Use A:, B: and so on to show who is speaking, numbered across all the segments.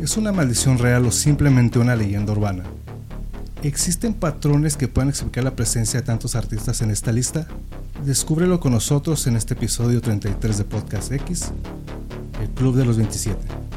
A: ¿Es una maldición real o simplemente una leyenda urbana? ¿Existen patrones que puedan explicar la presencia de tantos artistas en esta lista? Descúbrelo con nosotros en este episodio 33 de Podcast X, el Club de los 27.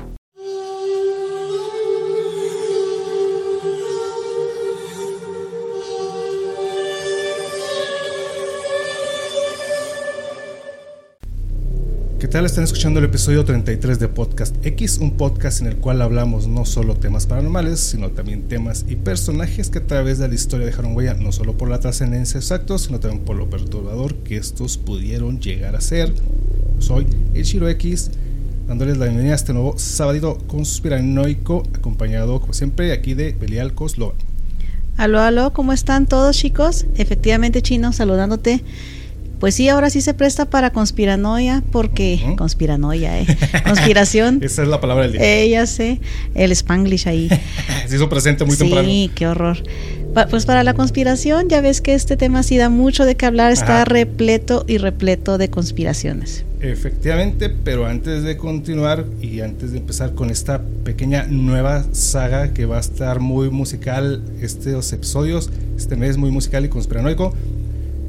A: Tal? Están escuchando el episodio 33 de Podcast X, un podcast en el cual hablamos no solo temas paranormales, sino también temas y personajes que a través de la historia dejaron huella, no solo por la trascendencia exacta, sino también por lo perturbador que estos pudieron llegar a ser. Soy el Shiro X, dándoles la bienvenida a este nuevo sábado conspiranoico, acompañado, como siempre, aquí de Belial Coslova.
B: Aló, aló, ¿cómo están todos chicos? Efectivamente, Chino, saludándote. Pues sí, ahora sí se presta para conspiranoia, porque conspiranoia, ¿eh? Conspiración.
A: Esa es la palabra del día.
B: eh, ya sé, el spanglish ahí.
A: Se hizo presente muy
B: sí,
A: temprano.
B: qué horror. Pa- pues para la conspiración, ya ves que este tema sí da mucho de qué hablar, está
A: Ajá.
B: repleto y repleto de conspiraciones.
A: Efectivamente, pero antes de continuar y antes de empezar con esta pequeña nueva saga que va a estar muy musical estos episodios, este mes muy musical y conspiranoico,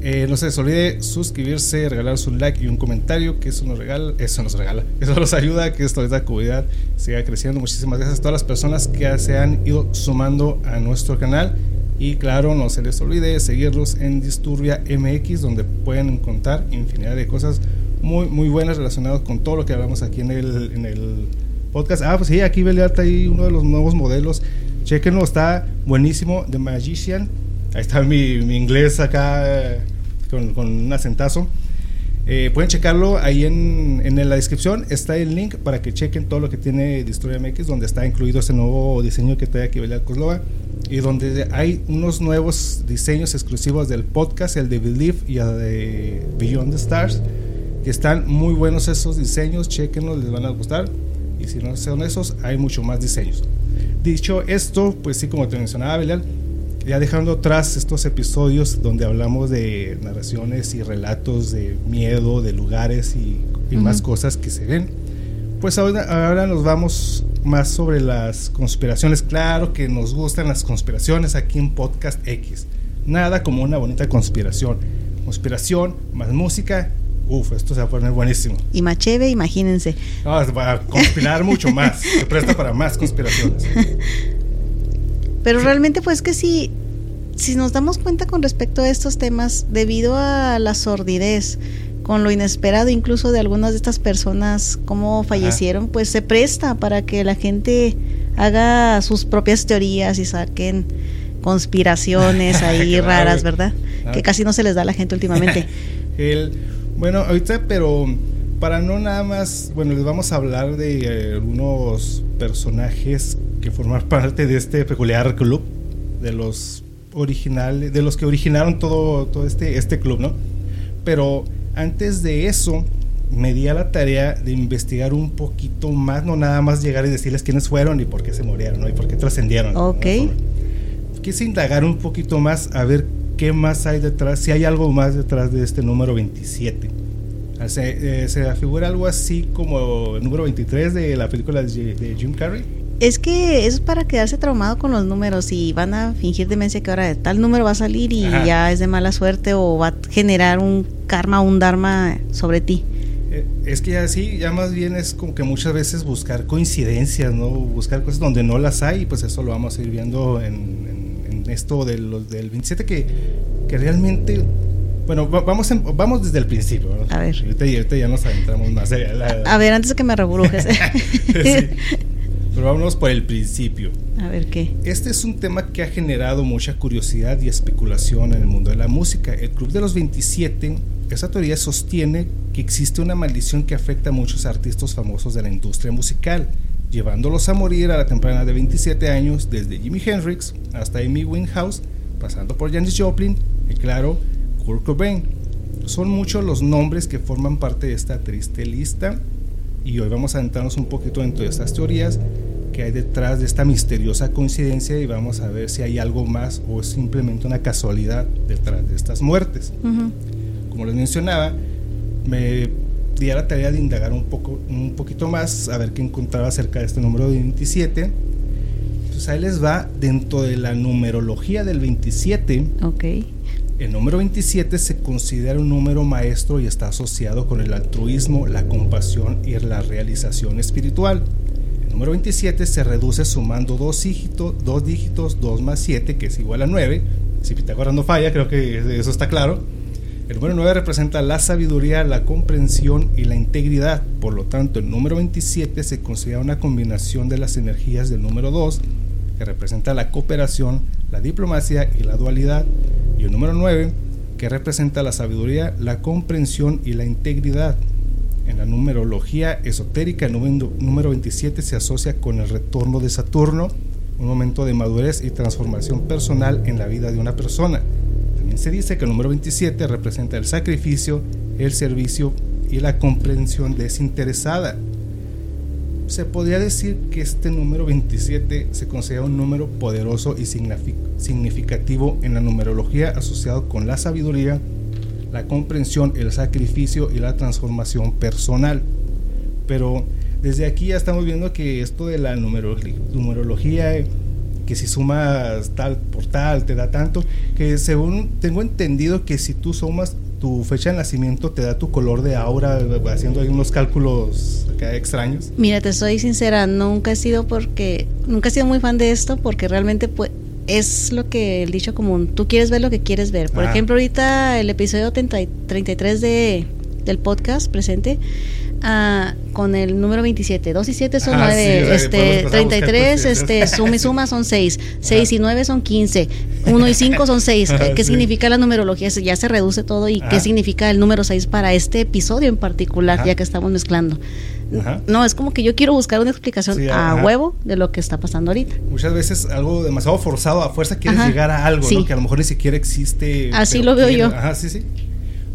A: eh, no se les olvide suscribirse, regalar su like y un comentario, que eso nos regala, eso nos regala, eso nos ayuda a que esta comunidad siga creciendo. Muchísimas gracias a todas las personas que se han ido sumando a nuestro canal. Y claro, no se les olvide seguirlos en Disturbia MX, donde pueden encontrar infinidad de cosas muy, muy buenas relacionadas con todo lo que hablamos aquí en el, en el podcast. Ah, pues sí, aquí Beliata ahí uno de los nuevos modelos. Chequenlo, está buenísimo. The Magician. Ahí está mi, mi inglés acá con, un acentazo. Eh, pueden checarlo ahí en, en la descripción. Está el link para que chequen todo lo que tiene Disturbia MX, donde está incluido este nuevo diseño que trae aquí Belial Coslova. Y donde hay unos nuevos diseños exclusivos del podcast, el de Believe y el de Beyond the Stars que están muy buenos esos diseños, chequenlos, les van a gustar. Y si no son esos, hay mucho más diseños. Dicho esto, pues sí, como te mencionaba, Belial, ya dejando atrás estos episodios donde hablamos de narraciones y relatos de miedo, de lugares y, y más cosas que se ven, pues ahora, ahora nos vamos más sobre las conspiraciones. Claro que nos gustan las conspiraciones aquí en Podcast X. Nada como una bonita conspiración. Conspiración más música. Uf, esto se va a poner buenísimo.
B: Y Macheve, imagínense.
A: No, es para conspirar mucho más. Se presta para más conspiraciones.
B: Pero realmente pues que si, si nos damos cuenta con respecto a estos temas, debido a la sordidez, con lo inesperado incluso de algunas de estas personas, cómo fallecieron, pues se presta para que la gente haga sus propias teorías y saquen conspiraciones ahí raras. ¿verdad?
A: Claro.
B: Que casi no se les da a la gente últimamente.
A: El, bueno, ahorita, pero para no nada más, bueno, les vamos a hablar de eh, algunos personajes que forman parte de este peculiar club, de los originales, de los que originaron todo, todo este, este club, ¿no? Pero antes de eso, me di a la tarea de investigar un poquito más, no nada más llegar y decirles quiénes fueron y por qué se murieron, ¿no? Y por qué trascendieron. ¿no?
B: Ok.
A: Quise indagar un poquito más a ver qué más hay detrás, si hay algo más detrás de este número 27. Ah, Se, eh, se afigura algo así como el número 23 de la película de, de Jim Carrey.
B: Es que es para quedarse traumado con los números y van a fingir demencia que ahora tal número va a salir y
A: Ajá.
B: ya es de mala suerte o va a generar un karma o un dharma sobre ti.
A: Eh, es que ya sí, ya más bien es como que muchas veces buscar coincidencias, ¿no? Buscar cosas donde no las hay, y pues eso lo vamos a ir viendo en, en- en esto de los, del 27 que, que realmente... Bueno, va- vamos, en- vamos desde el principio. ¿no?
B: A ver.
A: Ahorita, ahorita ya nos adentramos más. la-
B: A ver, antes de que me reburujes.
A: Sí. Pero vámonos por el principio.
B: A ver qué.
A: Este es un tema que ha generado mucha curiosidad y especulación en el mundo de la música. El Club de los 27, esa teoría sostiene que existe una maldición que afecta a muchos artistas famosos de la industria musical, llevándolos a morir a la temprana de 27 años, desde Jimi Hendrix hasta Amy Winehouse, pasando por Janis Joplin y claro, Kurt Cobain. Son muchos los nombres que forman parte de esta triste lista y hoy vamos a adentrarnos un poquito dentro de estas teorías que hay detrás de esta misteriosa coincidencia y vamos a ver si hay algo más o es simplemente una casualidad detrás de estas muertes. Como les mencionaba, me di a la tarea de indagar un, poco, un poquito más, a ver qué encontraba acerca de este número 27. Pues ahí les va, dentro de la numerología del 27.
B: Ok.
A: El número 27 se considera un número maestro y está asociado con el altruismo, la compasión y la realización espiritual. Número 27 se reduce sumando dos dígitos, dos dígitos, 2 más 7, que es igual a 9. Si Pitágoras no falla, creo que eso está claro. El número 9 representa la sabiduría, la comprensión y la integridad. Por lo tanto, el número 27 se considera una combinación de las energías del número 2, que representa la cooperación, la diplomacia y la dualidad. Y el número 9, que representa la sabiduría, la comprensión y la integridad. En la numerología esotérica, el número 27 se asocia con el retorno de Saturno, un momento de madurez y transformación personal en la vida de una persona. También se dice que el número 27 representa el sacrificio, el servicio y la comprensión desinteresada. Se podría decir que este número 27 se considera un número poderoso y significativo en la numerología asociado con la sabiduría, la comprensión, el sacrificio y la transformación personal. Pero desde aquí ya estamos viendo que esto de la numerología, que si sumas tal por tal te da tanto, que según tengo entendido que si tú sumas tu fecha de nacimiento te da tu color de aura, haciendo ahí unos cálculos extraños.
B: Mira, te soy sincera, nunca he sido porque, nunca he sido muy fan de esto porque realmente pues, es lo que el dicho común, tú quieres ver lo que quieres ver. Por ejemplo, ahorita el episodio 33 de, del podcast presente, Ah, con el número 27. 2 y 7 son 9. este, 33, este, suma y suma son 6. 6 y 9 son 15. 1 y 5 son 6. ¿Qué significa la numerología? Ya se reduce todo. ¿Y qué significa el número 6 para este episodio en particular, ya que estamos mezclando? No, es como que yo quiero buscar una explicación a huevo de lo que está pasando ahorita.
A: Muchas veces algo demasiado forzado, a fuerza quieres llegar a algo, que a lo mejor ni siquiera existe.
B: Así lo veo yo.
A: Ajá, sí, sí.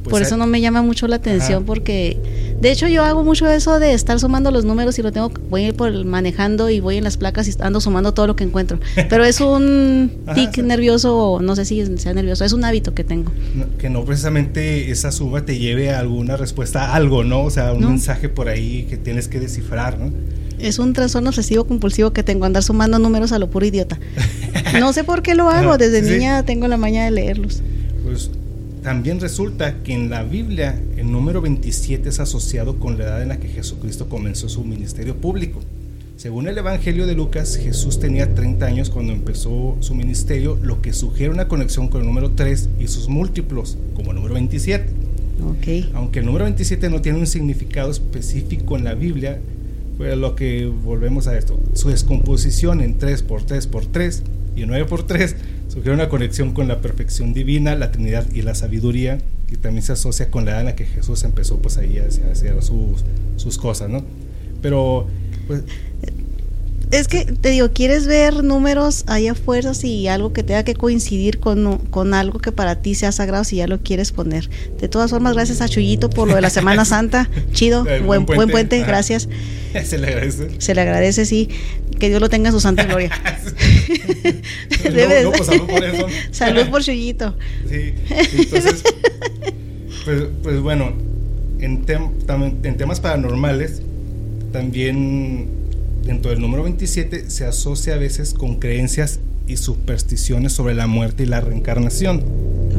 B: Pues Por eso no me llama mucho la atención porque de hecho yo hago mucho eso de estar sumando los números y lo tengo voy a ir por manejando y voy en las placas y ando sumando todo lo que encuentro. Pero es un tic nervioso o no sé si sea nervioso, es un hábito que tengo.
A: que no precisamente esa suma te lleve a alguna respuesta a algo, ¿no? O sea, un mensaje por ahí que tienes que descifrar, ¿no?
B: Es un trastorno obsesivo compulsivo que tengo, andar sumando números a lo puro idiota. No sé por qué lo hago, desde niña tengo la maña de leerlos.
A: Pues también resulta que en la Biblia el número 27 es asociado con la edad en la que Jesucristo comenzó su ministerio público. Según el Evangelio de Lucas, Jesús tenía 30 años cuando empezó su ministerio, lo que sugiere una conexión con el número 3 y sus múltiplos, como el número 27.
B: Okay.
A: Aunque el número 27 no tiene un significado específico en la Biblia, pues lo que volvemos a esto, su descomposición en 3 por 3 por 3 y 9 por 3 sugiere una conexión con la perfección divina, la Trinidad y la sabiduría, y también se asocia con la edad en la que Jesús empezó pues ahí a hacer sus, sus cosas, ¿no? Pero pues
B: es que te digo, quieres ver números ahí afuera y algo que tenga que coincidir con, con algo que para ti sea sagrado si ya lo quieres poner. De todas formas, gracias a Chuyito por lo de la Semana Santa. Chido, buen, buen puente, gracias.
A: Se le agradece.
B: Se le agradece, sí. Que Dios lo tenga en su santa gloria.
A: no, pues, salud por eso.
B: salud por Chuyito.
A: Sí, entonces, pues, pues bueno, en, en temas paranormales, también dentro del número 27 se asocia a veces con creencias y supersticiones sobre la muerte y la reencarnación.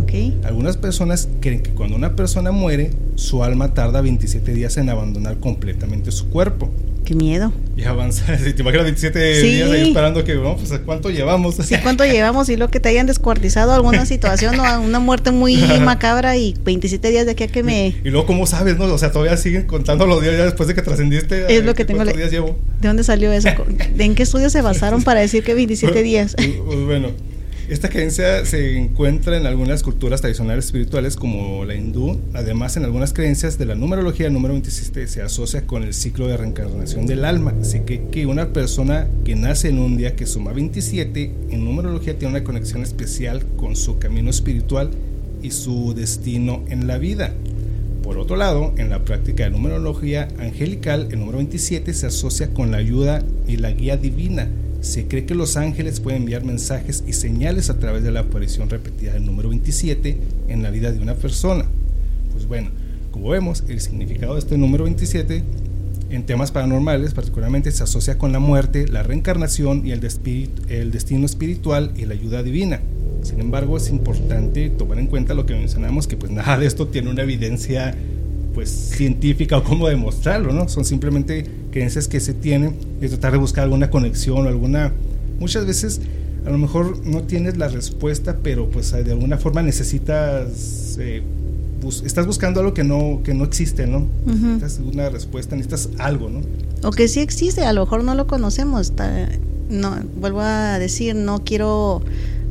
B: Okay.
A: Algunas personas creen que cuando una persona muere, su alma tarda 27 días en abandonar completamente su cuerpo.
B: Qué miedo.
A: Y avanza, si te imaginas 27 días ahí esperando que, bueno, pues ¿cuánto llevamos?
B: Sí, ¿cuánto llevamos? Y lo que te hayan descuartizado alguna situación o una muerte muy macabra y 27 días de aquí a que me...
A: Y luego, ¿cómo sabes, no? O sea, todavía siguen contando los días ya después de que trascendiste.
B: Es lo que tengo... días llevo? ¿De dónde salió eso? ¿En qué estudio se basaron para decir que 27 días?
A: Pues bueno, esta creencia se encuentra en algunas culturas tradicionales espirituales como la hindú. Además, en algunas creencias de la numerología, el número 27 se asocia con el ciclo de reencarnación del alma. Así que, que una persona que nace en un día que suma 27, en numerología tiene una conexión especial con su camino espiritual y su destino en la vida. Por otro lado, en la práctica de numerología angelical, el número 27 se asocia con la ayuda y la guía divina se cree que los ángeles pueden enviar mensajes y señales a través de la aparición repetida del número 27 en la vida de una persona. Pues bueno, Como vemos, el significado de este número 27 en temas paranormales particularmente se asocia con la muerte, la reencarnación y el, el destino espiritual y la ayuda divina. Sin embargo, es importante tomar en cuenta lo que mencionamos, que pues nada de esto tiene una evidencia pues científica o cómo demostrarlo, ¿no? Son simplemente creencias que se tienen y tratar de buscar alguna conexión o alguna... Muchas veces a lo mejor no tienes la respuesta, pero pues de alguna forma necesitas... Eh, estás buscando algo que no, que no existe, ¿no? Necesitas una respuesta, necesitas algo, ¿no?
B: O que sí existe, a lo mejor no lo conocemos. no, vuelvo a decir, no quiero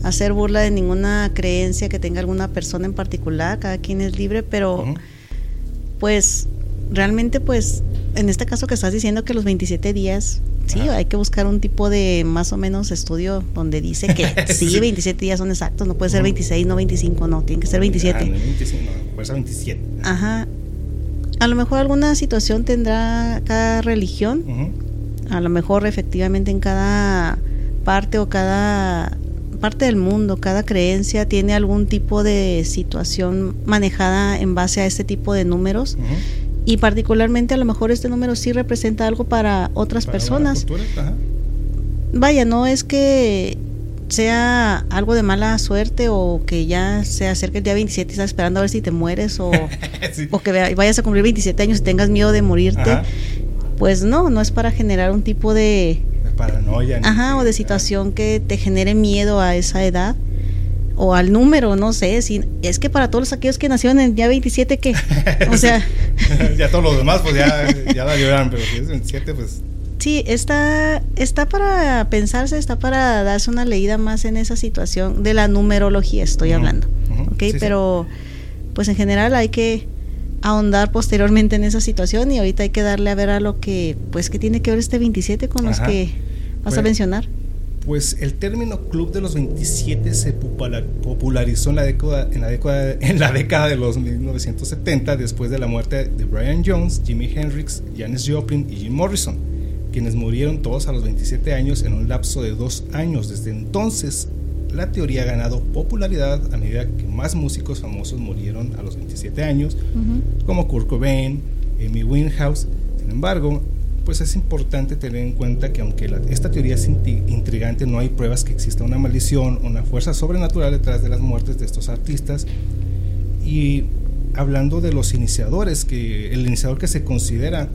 B: hacer burla de ninguna creencia que tenga alguna persona en particular, cada quien es libre, pero pues realmente pues en este caso que estás diciendo que los 27 días, sí, hay que buscar un tipo de más o menos estudio donde dice que sí, 27 días son exactos, no puede ser 26, no 25, no, tiene que ser 27. Ah, no,
A: 25, no, puede ser 27.
B: Ajá. A lo mejor alguna situación tendrá cada religión, a lo mejor efectivamente en cada parte o cada parte del mundo, cada creencia tiene algún tipo de situación manejada en base a este tipo de números. Y particularmente a lo mejor este número sí representa algo para otras personas. Vaya, no es que sea algo de mala suerte o que ya se acerque el día 27 y estás esperando a ver si te mueres o, o que vayas a cumplir 27 años y tengas miedo de morirte. Pues no, no es para generar un tipo de,
A: paranoia.
B: Ajá, o de situación que te genere miedo a esa edad o al número, no sé, si es que para todos aquellos que nacieron en el día 27 que o sea,
A: ya todos los demás pues ya ya la lloran, pero si es 27 pues
B: Sí, está está para pensarse, está para darse una leída más en esa situación de la numerología estoy hablando. ¿Ok? pero pues en general hay que ahondar posteriormente en esa situación y ahorita hay que darle a ver a lo que pues que tiene que ver este 27 con los que vas a mencionar.
A: Pues el término Club de los 27 se popularizó en la década, en la década, en la década de los 1970 después de la muerte de Brian Jones, Jimi Hendrix, Janis Joplin y Jim Morrison, quienes murieron todos a los 27 años en un lapso de dos años. Desde entonces, la teoría ha ganado popularidad a medida que más músicos famosos murieron a los 27 años, como Kurt Cobain, Amy Winehouse. Sin embargo, pues es importante tener en cuenta que aunque esta teoría es intrigante, no hay pruebas que exista una maldición, una fuerza sobrenatural detrás de las muertes de estos artistas. Y hablando de los iniciadores, que el iniciador que se considera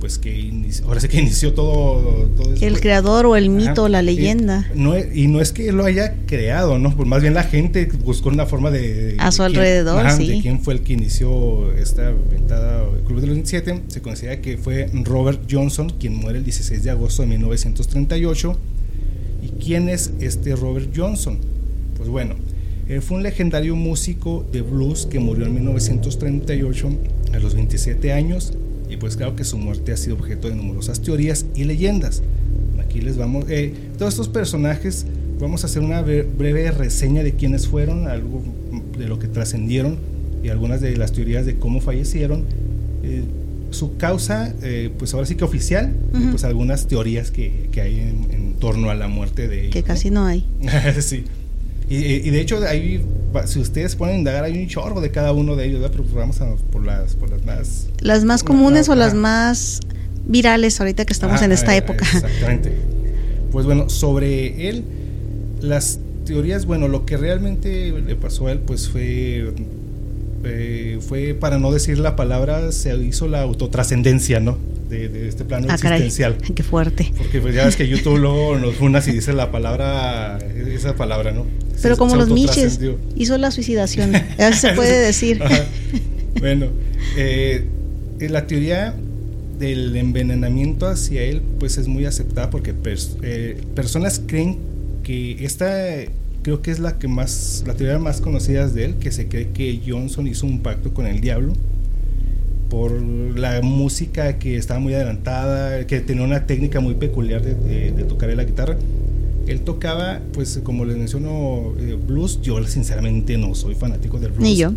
A: pues que ahora sí que inició todo, todo
B: El creador o el mito, la leyenda.
A: Y no, y no es que lo haya creado, ¿no? Pues más bien la gente buscó una forma de...
B: A su alrededor, sí.
A: De quién fue el que inició esta ventada Club de los 27. Se considera que fue Robert Johnson, quien muere el 16 de agosto de 1938. ¿Y quién es este Robert Johnson? Pues bueno, él fue un legendario músico de blues que murió en 1938 a los 27 años y pues claro que su muerte ha sido objeto de numerosas teorías y leyendas. Aquí les vamos, eh, todos estos personajes, vamos a hacer una breve reseña de quiénes fueron, algo de lo que trascendieron y algunas de las teorías de cómo fallecieron. Eh, su causa, eh, pues ahora sí que oficial, pues algunas teorías que, que hay en, torno a la muerte de ellos.
B: Que casi no hay.
A: sí. Y, de hecho, ahí, si ustedes ponen a indagar, hay un chorro de cada uno de ellos, pero pues vamos a por las, por las más...
B: Las más comunes o las más virales ahorita que estamos en esta época.
A: Exactamente. Pues bueno, sobre él, las teorías, bueno, lo que realmente le pasó a él, pues fue... Eh, fue, para no decir la palabra, se hizo la autotrascendencia, ¿no? De, este plano ah, existencial.
B: qué fuerte.
A: Porque pues ya ves que YouTube luego nos unas y dice la palabra, esa palabra, ¿no?
B: Pero como los Miches, hizo la suicidación, así se puede decir.
A: Bueno, eh, la teoría del envenenamiento hacia él, pues es muy aceptada porque eh, personas creen que esta, creo que es la que más, la teoría más conocida de él, que se cree que Johnson hizo un pacto con el diablo por la música que estaba muy adelantada, que tenía una técnica muy peculiar de, de tocar la guitarra él tocaba, pues como les menciono, eh, blues. Yo sinceramente no soy fanático del blues.
B: Ni yo.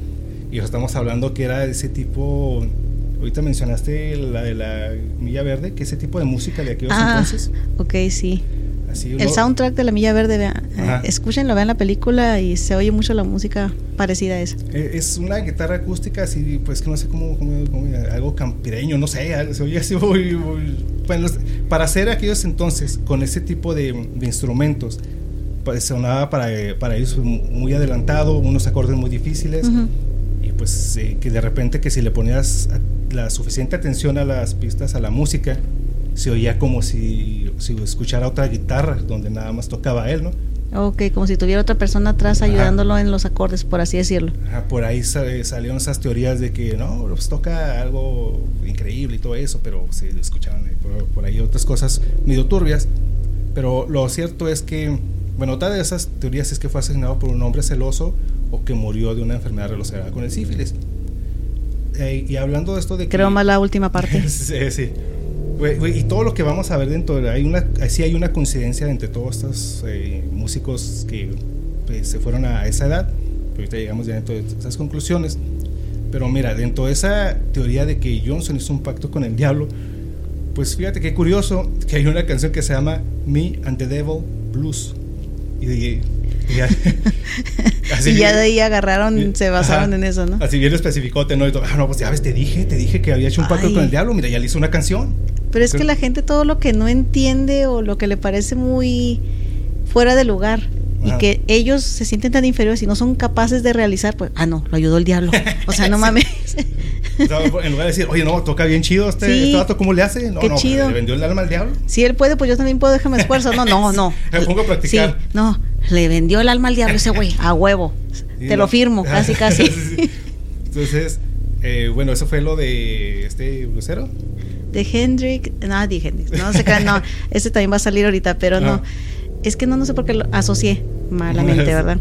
A: Y estamos hablando que era de ese tipo, ahorita mencionaste la de la Milla Verde, que ese tipo de música de aquellos ah, entonces.
B: Ok, sí.
A: Así,
B: El soundtrack de La Milla Verde, vean, eh, escúchenlo, vean la película y se oye mucho la música parecida a esa.
A: Eh, Es una guitarra acústica así, pues que no sé cómo, cómo- cómo- algo campireño, no sé, se oye así muy, muy- bueno, para hacer aquellos entonces con ese tipo de, de instrumentos, pues sonaba para, para ellos muy adelantado, unos acordes muy difíciles
B: Ujú.
A: y pues eh, que de repente que si le ponías la suficiente atención a las pistas, a la música, se oía como si, si escuchara otra guitarra donde nada más tocaba él, ¿no?
B: Ok, como si tuviera otra persona atrás
A: Ajá.
B: ayudándolo en los acordes, por así decirlo.
A: Ajá, por ahí eh, salieron esas teorías de que no, pues toca algo increíble y todo eso, pero se escuchaban eh, por, por ahí otras cosas medio turbias. Pero lo cierto es que, bueno, otra de esas teorías es que fue asesinado por un hombre celoso o que murió de una enfermedad relacionada con el sífilis. Eh, y hablando de esto de que...
B: Creo más la última parte.
A: sí, sí. Y todo lo que vamos a ver dentro de hay una sí hay una coincidencia entre todos estos eh, músicos que pues, se fueron a esa edad pero ahorita llegamos ya dentro de esas conclusiones. Pero mira dentro de esa teoría de que Johnson hizo un pacto con el diablo pues fíjate qué curioso que hay una canción que se llama Me and the Devil Blues y, y- ya, así
B: y ya
A: bien-
B: de ahí agarraron, se basaron
A: Ajá.
B: en eso, ¿no?
A: Así bien especificote, ¿no? Y todo, ah, no, pues ya ves, te dije, te dije que había hecho un pacto
B: Ay.
A: con el diablo. Mira, ya le hizo una canción.
B: Pero es que la gente todo lo que no entiende o lo que le parece muy fuera de lugar y que ellos se sienten tan inferiores y no son capaces de realizar, pues, ah, no, lo ayudó el diablo. O sea, no mames.
A: O sea, en lugar de decir, oye, no, toca bien chido este,
B: Sí.
A: este ¿cómo le hace? No,
B: Qué
A: no,
B: chido.
A: le vendió el alma al diablo.
B: si él puede, pues yo también puedo, déjame esfuerzo. No, no, no.
A: Me pongo a practicar.
B: Sí, no, le vendió el alma al diablo ese güey, a huevo.
A: Sí,
B: Te
A: no.
B: lo firmo, casi, casi.
A: Entonces, eh, bueno, eso fue lo de este blusero.
B: De Hendrix, no, de Hendrix, no sé qué, no, este también va a salir ahorita, pero
A: Ah.
B: no, es que no, no sé por qué lo asocié malamente, ¿verdad?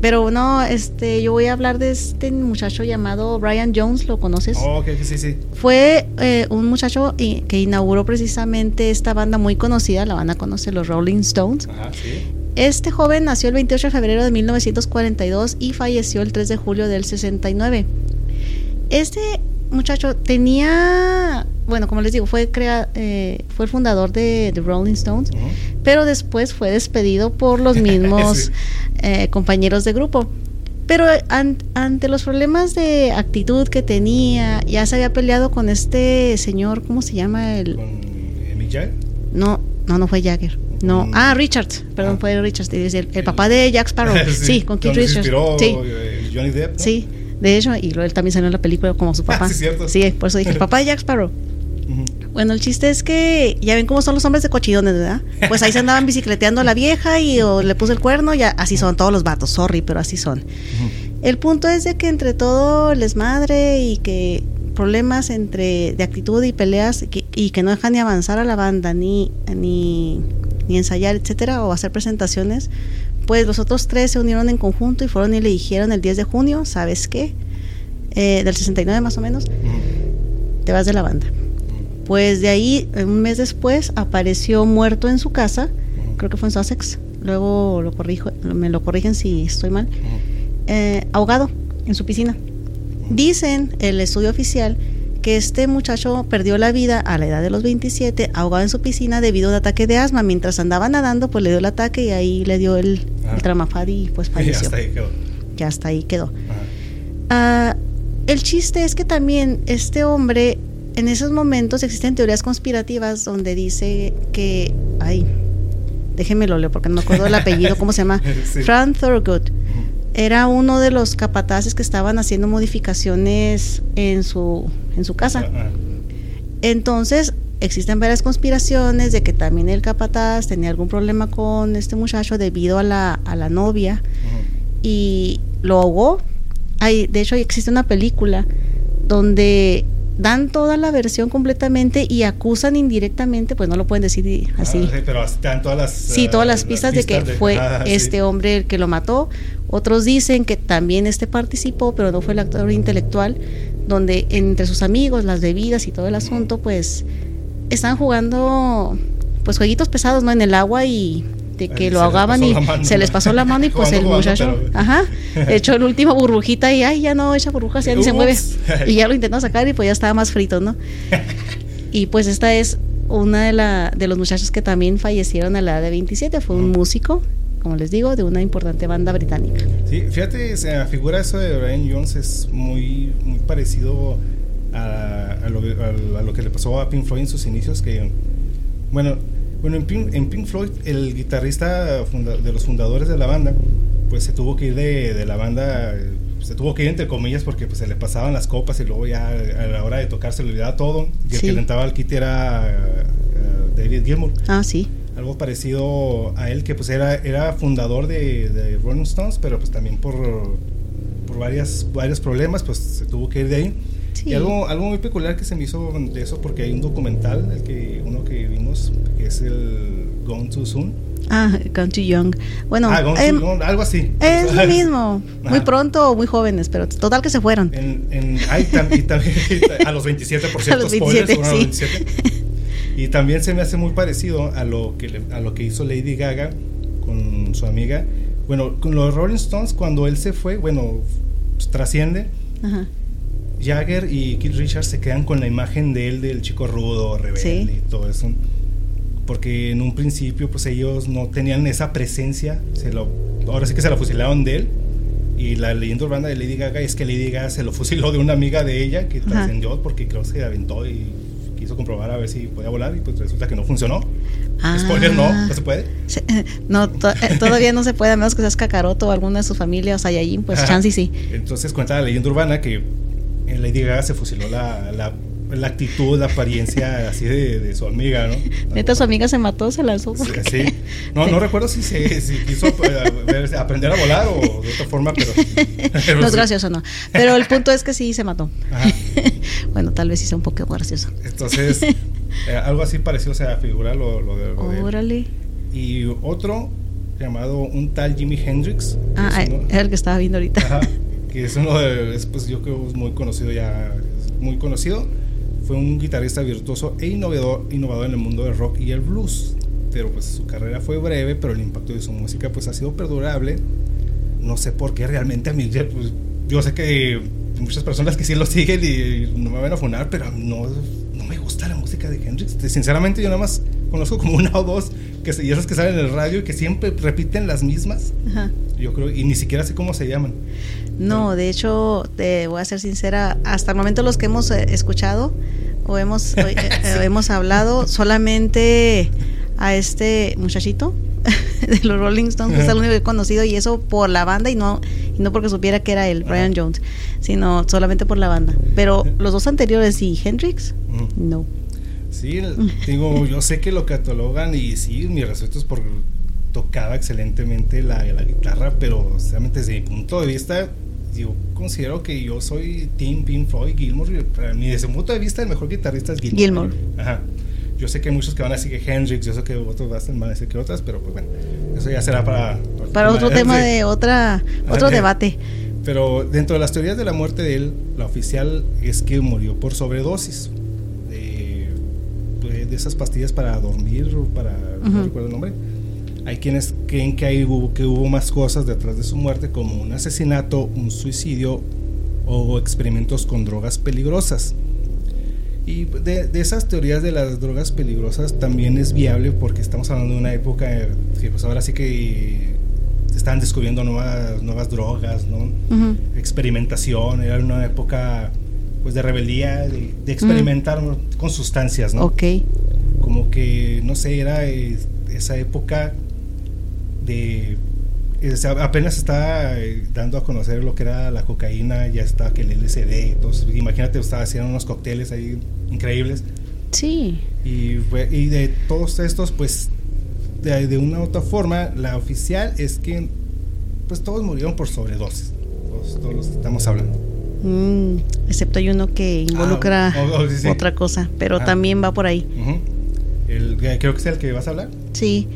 B: Pero no, este, yo voy a hablar de este muchacho llamado Brian Jones, ¿lo conoces?
A: Oh, ok, sí, sí.
B: Fue eh, un muchacho que inauguró precisamente esta banda muy conocida, la van a conocer los Rolling Stones.
A: Ajá, sí.
B: Este joven nació el 28 de febrero de 1942 y falleció el 3 de julio del 69. Este muchacho tenía, bueno, como les digo, fue, crea, eh, fue el fundador de The Rolling Stones, pero después fue despedido por los mismos
A: Sí.
B: eh, compañeros de grupo. Pero an- ante los problemas de actitud que tenía, ya se había peleado con este señor, ¿cómo se llama? El,
A: Con Mick Jagger.
B: no, no, no fue Jagger. No,
A: Mm.
B: ah, Richards, perdón,
A: Ah.
B: fue Richards, el, el
A: El-
B: papá de Jack Sparrow. sí, con Keith Richards.
A: inspiró
B: Sí,
A: eh, Johnny Depp. ¿no?
B: sí, de hecho, y luego él también salió en la película como su papá.
A: sí, cierto.
B: Sí, por eso dije, el papá de Jack Sparrow. Bueno, el chiste es que ya ven cómo son los hombres de cochidones, ¿verdad? Pues ahí se andaban bicicleteando a la vieja y o le puso el cuerno, ya así son todos los vatos, sorry, pero así son. El punto es de que entre todo les madre y que problemas entre de actitud y peleas y que, y que no dejan ni avanzar a la banda ni ni, ni ensayar, etcétera, o hacer presentaciones, pues los otros tres se unieron en conjunto y fueron y le dijeron el 10 de junio, ¿sabes qué? Eh, del 69 más o menos, te vas de la banda. Pues de ahí, un mes después, apareció muerto en su casa, creo que fue en Sussex, luego lo corrijo, me lo corrigen si estoy mal, eh, ahogado en su piscina. Dicen el estudio oficial que este muchacho perdió la vida a la edad de los 27 ahogado en su piscina debido a un ataque de asma. Mientras andaba nadando, pues le dio el ataque y ahí le dio el,
A: Ah.
B: el tramafad y pues
A: Y
B: falleció.
A: hasta ahí quedó.
B: Ya hasta ahí quedó. Ah, el chiste es que también este hombre, en esos momentos existen teorías conspirativas donde dice que, ay, déjenmelo leo porque no me acuerdo el apellido, ¿cómo se llama?
A: Sí.
B: Fran Thurgood. Era uno de los capataces que estaban haciendo modificaciones en su, en su casa. Entonces, existen varias conspiraciones de que también el capataz tenía algún problema con este muchacho debido a la, a la novia y lo ahogó. Hay, de hecho, existe una película donde dan toda la versión completamente y acusan indirectamente, pues no lo pueden decir así.
A: Ah, sí, pero están todas las.
B: Sí,
A: eh,
B: todas las pistas de que fue
A: Ah, sí.
B: este hombre el que lo mató. Otros dicen que también este participó, pero no fue el actor intelectual, donde entre sus amigos, las bebidas y todo el asunto, pues están jugando pues jueguitos pesados, ¿no? En el agua y de que lo ahogaban y
A: la
B: se les pasó la mano y pues el muchacho,
A: pero-
B: ajá, echó el último burbujita y ay, ya no echa burbujas, ya ni se mueve. Y ya lo intentó sacar y pues ya estaba más frito, ¿no? Y pues esta es una de, la, de los muchachos que también fallecieron a la edad de 27 fue un músico, como les digo, de una importante banda británica.
A: Sí, fíjate, se figura eso de Brian Jones es muy, muy parecido a, a, lo, a, lo, que le pasó a Pink Floyd en sus inicios, que, bueno, bueno en, Pink, en Pink Floyd el guitarrista de los fundadores de la banda, pues se tuvo que ir de, de la banda se tuvo que ir entre comillas porque pues, se le pasaban las copas y luego ya a la hora de tocar se le olvidaba todo. Y el que le entraba al kit era uh, David Gilmour.
B: Ah, sí.
A: Algo parecido a él, que pues era, era fundador de, de Rolling Stones, pero pues también por, por varias, varios problemas, pues se tuvo que ir de ahí. Sí. Y algo, algo muy peculiar que se me hizo de eso, porque hay un documental, el que, uno que vimos, que es el Gone Too Soon
B: Ah, Gone Too Young. Bueno,
A: ah, gone too young, algo así.
B: Es lo mismo. Muy pronto o muy jóvenes, pero total que se fueron.
A: En, en, ay, tam, y también, a los 27, por cierto,
B: a los 27,
A: spoilers,
B: sí.
A: 27. Y también se me hace muy parecido a lo que, a lo que hizo Lady Gaga con su amiga. Bueno, con los Rolling Stones, cuando él se fue, bueno, pues, trasciende. Ajá. Jagger y Keith Richards se quedan con la imagen de él, del chico rudo, rebelde
B: Sí.
A: y todo eso porque en un principio pues ellos no tenían esa presencia, se lo, ahora sí que se la fusilaron de él y la leyenda urbana de Lady Gaga es que Lady Gaga se lo fusiló de una amiga de ella que trascendió porque creo que se aventó y quiso comprobar a ver si podía volar y pues resulta que no funcionó.
B: Ah.
A: Spoiler, no, no se puede.
B: Se- no, to- eh, todavía no se puede, a menos que seas Kakaroto o alguna de su familia o Saiyajin, pues
A: Ajá.
B: chance y sí.
A: Entonces cuenta la leyenda urbana que en Lady Gaga se fusiló la, la, la actitud, la apariencia así de, de su amiga, ¿no?
B: Neta, su amiga se mató, se lanzó.
A: Sí,
B: porque-
A: sí. No, no recuerdo si, se, si quiso eh, aprender a volar o de otra forma, pero... pero
B: No es
A: sí.
B: gracioso, no. Pero el punto es que sí se mató.
A: Ajá.
B: bueno, tal vez sí sea un poco gracioso.
A: Entonces, eh, algo así parecido se figura lo, lo de, lo de él.
B: Órale.
A: Y otro llamado un tal Jimi Hendrix.
B: Ah,
A: es
B: el que estaba viendo ahorita.
A: Ajá, que es uno de, es, pues yo creo es muy conocido ya, es muy conocido. Fue un guitarrista virtuoso e innovador, innovador en el mundo del rock y el blues. Pero pues su carrera fue breve, pero el impacto de su música pues ha sido perdurable. No sé por qué realmente a mí, pues, yo sé que hay muchas personas que sí lo siguen y no me van a funar, pero a mí no, no me gusta la música de Hendrix. Sinceramente yo nada más conozco como una o dos que, y esas que salen en el radio y que siempre repiten las mismas.
B: Ajá.
A: Yo creo, y ni siquiera sé cómo se llaman.
B: No, de hecho, te voy a ser sincera, hasta el momento los que hemos eh, escuchado o hemos, eh, eh, hemos hablado solamente a este muchachito de los Rolling Stones, que es el único que he conocido, y eso por la banda y no, y no porque supiera que era él, Brian. Jones, sino solamente por la banda. Pero los dos anteriores y Hendrix,
A: Ujú.
B: no.
A: Sí, digo, yo sé que lo catalogan y sí, mis respetos por tocaba excelentemente la, la guitarra, pero sinceramente desde mi punto de vista, yo considero que yo soy Team Pink Floyd, Gilmour, y para mí desde mi punto de vista el mejor guitarrista es Gilmour.
B: Gilmour.
A: Ajá. Yo sé que hay muchos que van a decir que Hendrix, yo sé que otros van a decir que otras, pero pues bueno, eso ya será para...
B: Para otro tema de otra, otro debate.
A: Pero dentro de las teorías de la muerte de él, la oficial es que murió por sobredosis de, de- de esas pastillas para dormir para no recuerdo el nombre. Hay quienes creen que, hay, hubo, que hubo más cosas detrás de su muerte, como un asesinato, un suicidio o experimentos con drogas peligrosas. Y de, de esas teorías de las drogas peligrosas también es viable porque estamos hablando de una época que pues ahora sí que se estaban descubriendo nuevas, nuevas drogas, ¿no? Experimentación, era una época pues de rebeldía, de, de experimentar con sustancias, ¿no?
B: Ok.
A: Como que, no sé, era eh, esa época de... eh, o sea, apenas estaba eh, dando a conocer lo que era la cocaína, ya estaba que el LSD, entonces imagínate, estaba haciendo unos cócteles ahí increíbles.
B: Sí.
A: Y, fue- y de todos estos, pues, de, de una u otra forma, la oficial es que, pues, todos murieron por sobredosis. Todos, todos los que estamos hablando.
B: Mm, excepto hay uno que involucra
A: Ah, oh, oh, sí, sí.
B: otra cosa, pero
A: Ah.
B: también va por ahí.
A: El, que creo que es el que vas a hablar.
B: Sí.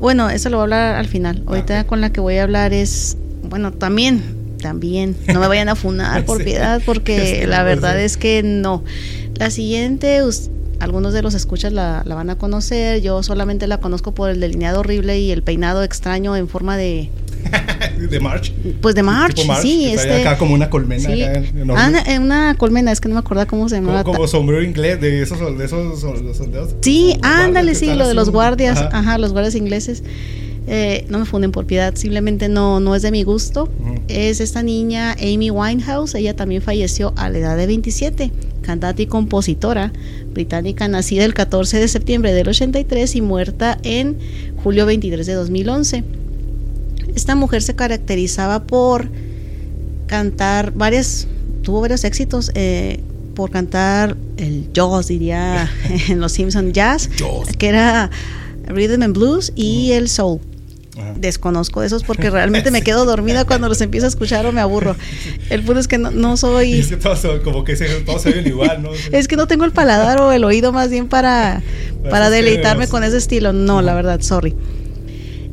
B: Bueno, eso lo voy a hablar al final. Ahorita
A: ok.
B: con la que voy a hablar es, bueno, también, también. No me vayan a funar por
A: Sí.
B: piedad, porque
A: Sí,
B: la
A: pues,
B: verdad
A: sí.
B: es que no. La siguiente, us- algunos de los escuchas la, la van a conocer. Yo solamente la conozco por el delineado horrible y el peinado extraño en forma de,
A: de March.
B: Pues de March, sí.
A: Este, acá como una colmena.
B: Sí.
A: Acá enorme.
B: Ah, una, colmena, es que no me acuerdo cómo se llamaba.
A: Como, como sombrero inglés de esos, de esos soldados.
B: Sí, ándale, sí, lo de los guardias,
A: Ajá.
B: ajá, los guardias ingleses. Eh, no me funden por piedad, simplemente no, no es de mi gusto.
A: Ujú.
B: Es esta niña Amy Winehouse, ella también falleció a la edad de 27, cantante y compositora británica, nacida el 14 de septiembre del 83 y muerta en julio 23 de 2011. Esta mujer se caracterizaba por cantar varias, tuvo varios éxitos eh, por cantar el jazz, diría en Los Simpson jazz,
A: Jaws.
B: que era rhythm and blues y el soul.
A: Ajá.
B: Desconozco de esos porque realmente me quedo dormida cuando los empiezo a escuchar o me aburro. El punto es que no, no
A: Y
B: soy...
A: es que todos son- como que se, todos se ven igual, ¿no?
B: Es que no tengo el paladar o el oído más bien para,
A: Para
B: deleitarme con ese estilo. No, la verdad, sorry.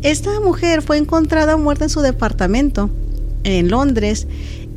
B: Esta mujer fue encontrada muerta en su departamento en Londres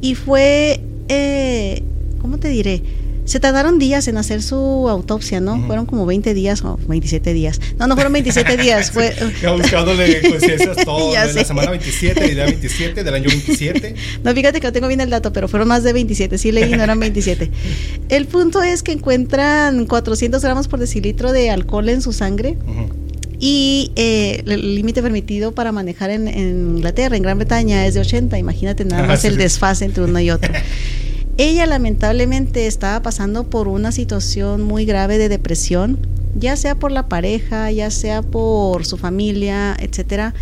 B: y fue, eh, ¿cómo te diré? Se tardaron días en hacer su autopsia, ¿no? Fueron como 20 días o 27 días. No, no fueron 27 días, fue...
A: Buscándole conciencias todo.
B: Ya
A: de la semana 27, del día 27, del año 27.
B: No, fíjate que no tengo bien el dato, pero fueron más de 27. Sí leí, no eran 27. El punto es que encuentran 400 gramos por decilitro de alcohol en su sangre
A: Ujú.
B: Y eh, el límite permitido para manejar en, en Inglaterra, en Gran Bretaña, es de 80. Imagínate nada
A: Ah,
B: más el desfase entre uno y otro. Ella lamentablemente estaba pasando por una situación muy grave de depresión, ya sea por la pareja, ya sea por su familia, etcétera.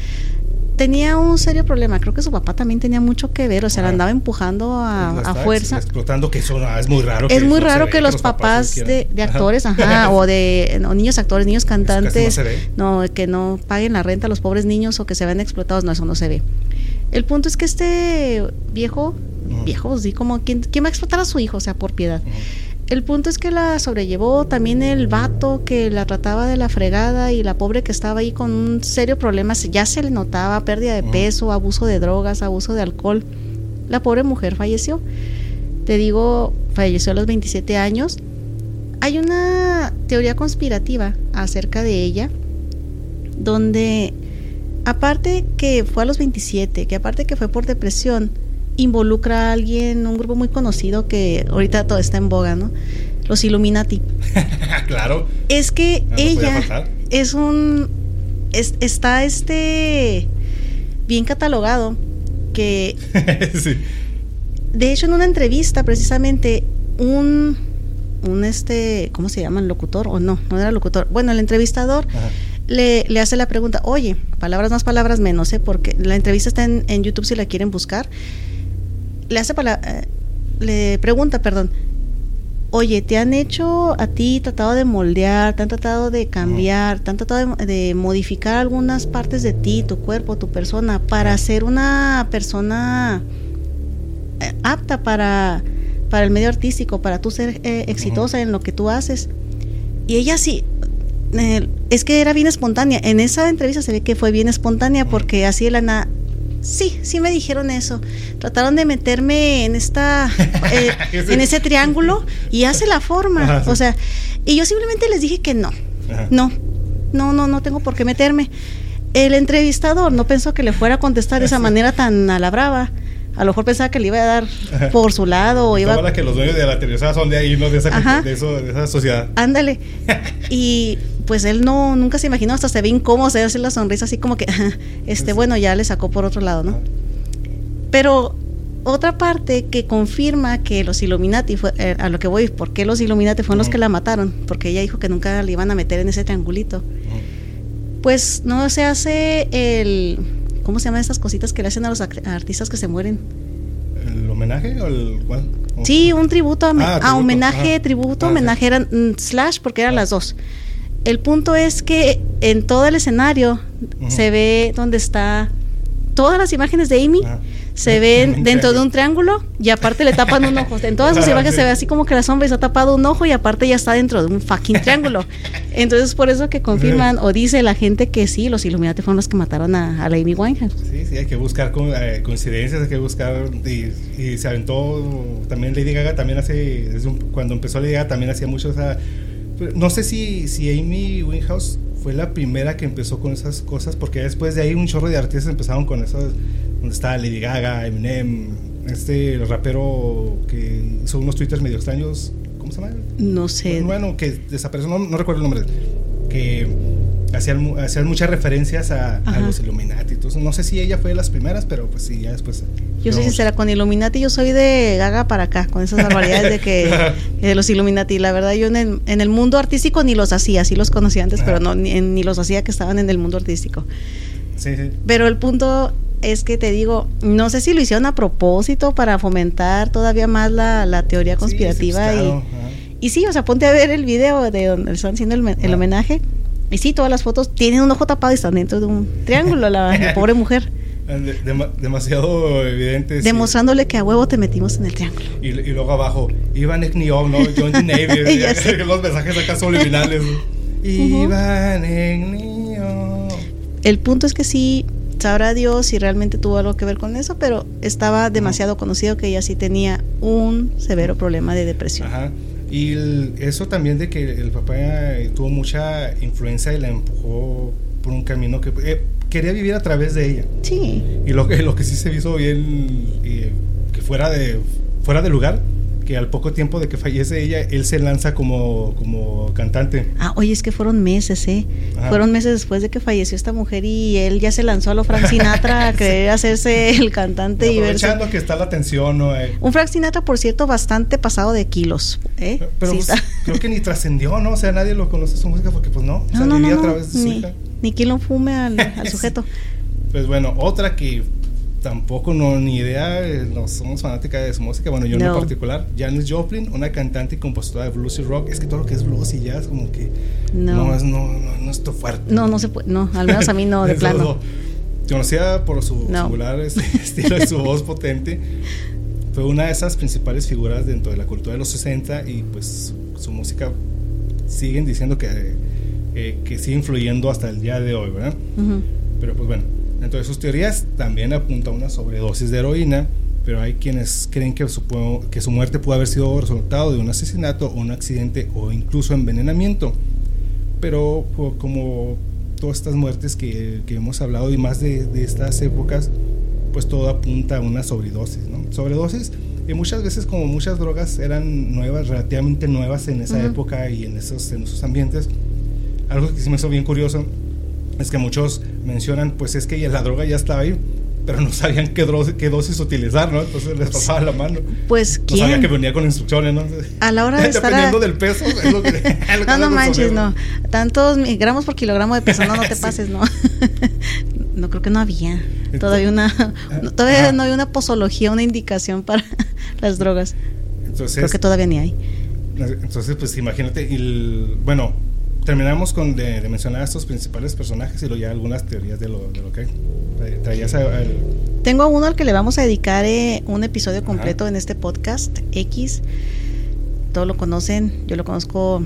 B: Tenía un serio problema, creo que su papá también tenía mucho que ver, o sea, la
A: Ah.
B: andaba empujando a,
A: La
B: a fuerza.
A: Explotando que eso no, es muy raro.
B: Es muy
A: no
B: raro que los papás de, de actores, ajá, o de no, niños actores, niños
A: no
B: cantantes, no, que no paguen la renta a los pobres niños o que se vean explotados, no, eso no se ve. El punto es que este viejo,
A: Ujú.
B: viejo, sí, como, ¿quién, quién va a explotar a su hijo? O sea, por piedad. El punto es que la sobrellevó también el vato que la trataba de la fregada y la pobre que estaba ahí con un serio problema, ya se le notaba pérdida de peso, abuso de drogas, abuso de alcohol. La pobre mujer falleció. Te digo, falleció a los 27 años. Hay una teoría conspirativa acerca de ella, donde aparte que fue a los 27, que aparte que fue por depresión, involucra a alguien, un grupo muy conocido que ahorita todo está en boga, ¿no? Los Illuminati.
A: claro.
B: Es que
A: No,
B: ella es un es- está este bien catalogado que
A: sí.
B: de hecho en una entrevista precisamente un un este cómo se llama locutor o no no era locutor bueno el entrevistador le, le hace la pregunta oye palabras más palabras menos ¿eh? porque la entrevista está en, en YouTube si la quieren buscar le hace pala- eh, le pregunta perdón Oye, ¿te han hecho a ti tratado de moldear, te han tratado de cambiar, te han tratado de, modificar algunas partes de ti, tu cuerpo, tu persona, para ser una persona eh, apta para, para el medio artístico, para tú ser eh, exitosa en lo que tú haces? Y ella sí, eh, es que era bien espontánea. En esa entrevista se ve que fue bien espontánea porque así de la. Sí, sí me dijeron eso. Trataron de meterme en esta, eh, en ese triángulo y hace la forma.
A: Ajá, sí.
B: O sea, y yo simplemente les dije que no,
A: Ajá.
B: no, no, no, no tengo por qué meterme. El entrevistador no pensó que le fuera a contestar de esa manera tan a la brava. A lo mejor pensaba que le iba a dar por su lado o iba
A: la que los dueños de la televisora son de ahí, ¿no? De esa,
B: Ajá.
A: de eso, de esa sociedad.
B: ándale. Y pues él no, nunca se imaginó, hasta se ve incómodo, se hace la sonrisa así como que, este, bueno, ya le sacó por otro lado, ¿no? Pero otra parte que confirma que los Illuminati, fue, eh, a lo que voy, ¿por qué los Illuminati fueron los que la mataron? Porque ella dijo que nunca le iban a meter en ese triangulito. Pues no se hace el... ¿Cómo se llaman estas cositas que le hacen a los artistas que se mueren?
A: ¿El homenaje o el cuál?
B: Sí, un tributo, a,
A: Ah,
B: a
A: tributo,
B: homenaje,
A: ajá.
B: tributo,
A: Ah, sí.
B: homenaje eran mm, slash porque eran
A: Ah.
B: las dos. El punto es que en todo el escenario se ve donde está todas las imágenes de Amy
A: Ajá.
B: se ven dentro de un triángulo y aparte le tapan un ojo. En todas sus
A: Ah,
B: imágenes
A: sí.
B: se ve así como que la sombra está tapado un ojo y aparte ya está dentro de un fucking triángulo. Entonces por eso que confirman o dice la gente que sí, los Illuminati fueron los que mataron a, a la Amy Winehouse.
A: Sí, sí, hay que buscar eh, coincidencias, hay que buscar. Y, y se aventó también Lady Gaga, también hace. un- cuando empezó Lady Gaga, también hacía mucho esa. No sé si, si Amy Winehouse fue la primera que empezó con esas cosas, porque después de ahí un chorro de artistas empezaron con esas, donde está Lady Gaga, Eminem, este rapero que hizo unos twitters medio extraños, ¿cómo se llama?
B: No sé.
A: Bueno, que desapareció, no, no recuerdo el nombre, que hacían, hacían muchas referencias a, los Illuminati. Entonces, no sé si ella fue de las primeras, pero pues sí, ya después.
B: Yo soy sincera, con Illuminati yo soy de gaga para acá, con esas barbaridades de que de los Illuminati. La verdad, yo en el, en el, mundo artístico ni los hacía, sí los conocía antes, pero no ni, ni, los hacía que estaban en el mundo artístico.
A: Sí, sí.
B: Pero el punto es que te digo, no sé si lo hicieron a propósito para fomentar todavía más la, la teoría conspirativa. Sí, y, y sí, o sea, ponte a ver el video de donde están haciendo el, el homenaje y sí, todas las fotos tienen un ojo tapado y están dentro de un triángulo, la, pobre mujer.
A: demasiado evidente.
B: Demostrándole que a huevo te metimos en el triángulo.
A: Y, luego abajo, Iván Ekniov, ¿no? John D. Navy. los mensajes acá subliminales. Iván.
B: El punto es que sí, sabrá Dios si realmente tuvo algo que ver con eso, pero estaba demasiado conocido que ella sí tenía un severo problema de depresión.
A: Ajá. Y eso también de que el papá eh, tuvo mucha influencia y la empujó por un camino que eh, quería vivir a través de ella.
B: Sí.
A: Y lo que, lo que sí se hizo bien, eh, que fuera de, fuera de lugar, que al poco tiempo de que fallece ella, él se lanza como, como cantante.
B: Ah, oye, es que fueron meses, ¿eh? Fueron meses después de que falleció esta mujer y él ya se lanzó a lo Frank Sinatra a querer hacerse el cantante y,
A: aprovechando que está la atención, ¿no? Eh.
B: Un Frank Sinatra, por cierto, bastante pasado de kilos, ¿eh?
A: Pero pues, creo que ni trascendió, ¿no? O sea, nadie lo conoce su música porque pues no,
B: no, no, a través de su ni, hija. Ni quien lo fume al, al sujeto.
A: Pues bueno, otra que tampoco no ni idea, eh, no somos fanáticas de su música, bueno, yo en particular. Janis Joplin, una cantante y compositora de blues y rock, es que todo lo que es blues y jazz como que no, es no, no, es fuerte.
B: No, no se puede, no, al menos a mí no de plano.
A: Conocida por su singular estilo y su voz potente, fue una de esas principales figuras dentro de la cultura de los 60 y pues su música siguen diciendo que, eh, que sigue influyendo hasta el día de hoy, ¿verdad? Pero pues bueno, entonces sus teorías también apuntan a una sobredosis de heroína, pero hay quienes creen que su, que su muerte pudo haber sido resultado de un asesinato un accidente o incluso envenenamiento. Pero como todas estas muertes que, que hemos hablado y más de, de, estas épocas, pues todo apunta a una sobredosis. ¿no? Sobredosis, y muchas veces como muchas drogas eran nuevas, relativamente nuevas en esa época y en esos, en esos ambientes, algo que sí me hizo bien curioso es que muchos mencionan, pues es que la droga ya estaba ahí, pero no sabían qué, dosis, qué dosis utilizar, ¿no? Entonces les pasaba la mano.
B: Pues,
A: ¿quién? No sabía que venía con instrucciones, ¿no?
B: A la hora de estar...
A: Dependiendo del peso, es lo que...
B: no, no manches, no. Tantos gramos por kilogramo de peso, no, no te pases, ¿no? no, creo que no había. Todavía una... todavía no había una posología, una indicación para las drogas. Entonces... Creo que todavía ni hay.
A: Entonces, pues imagínate, el, bueno, terminamos con de, mencionar a estos principales personajes y luego ya algunas teorías de lo, de lo que traías
B: Tengo uno al que le vamos a dedicar eh, un episodio completo en este podcast, X. Todos lo conocen, yo lo conozco.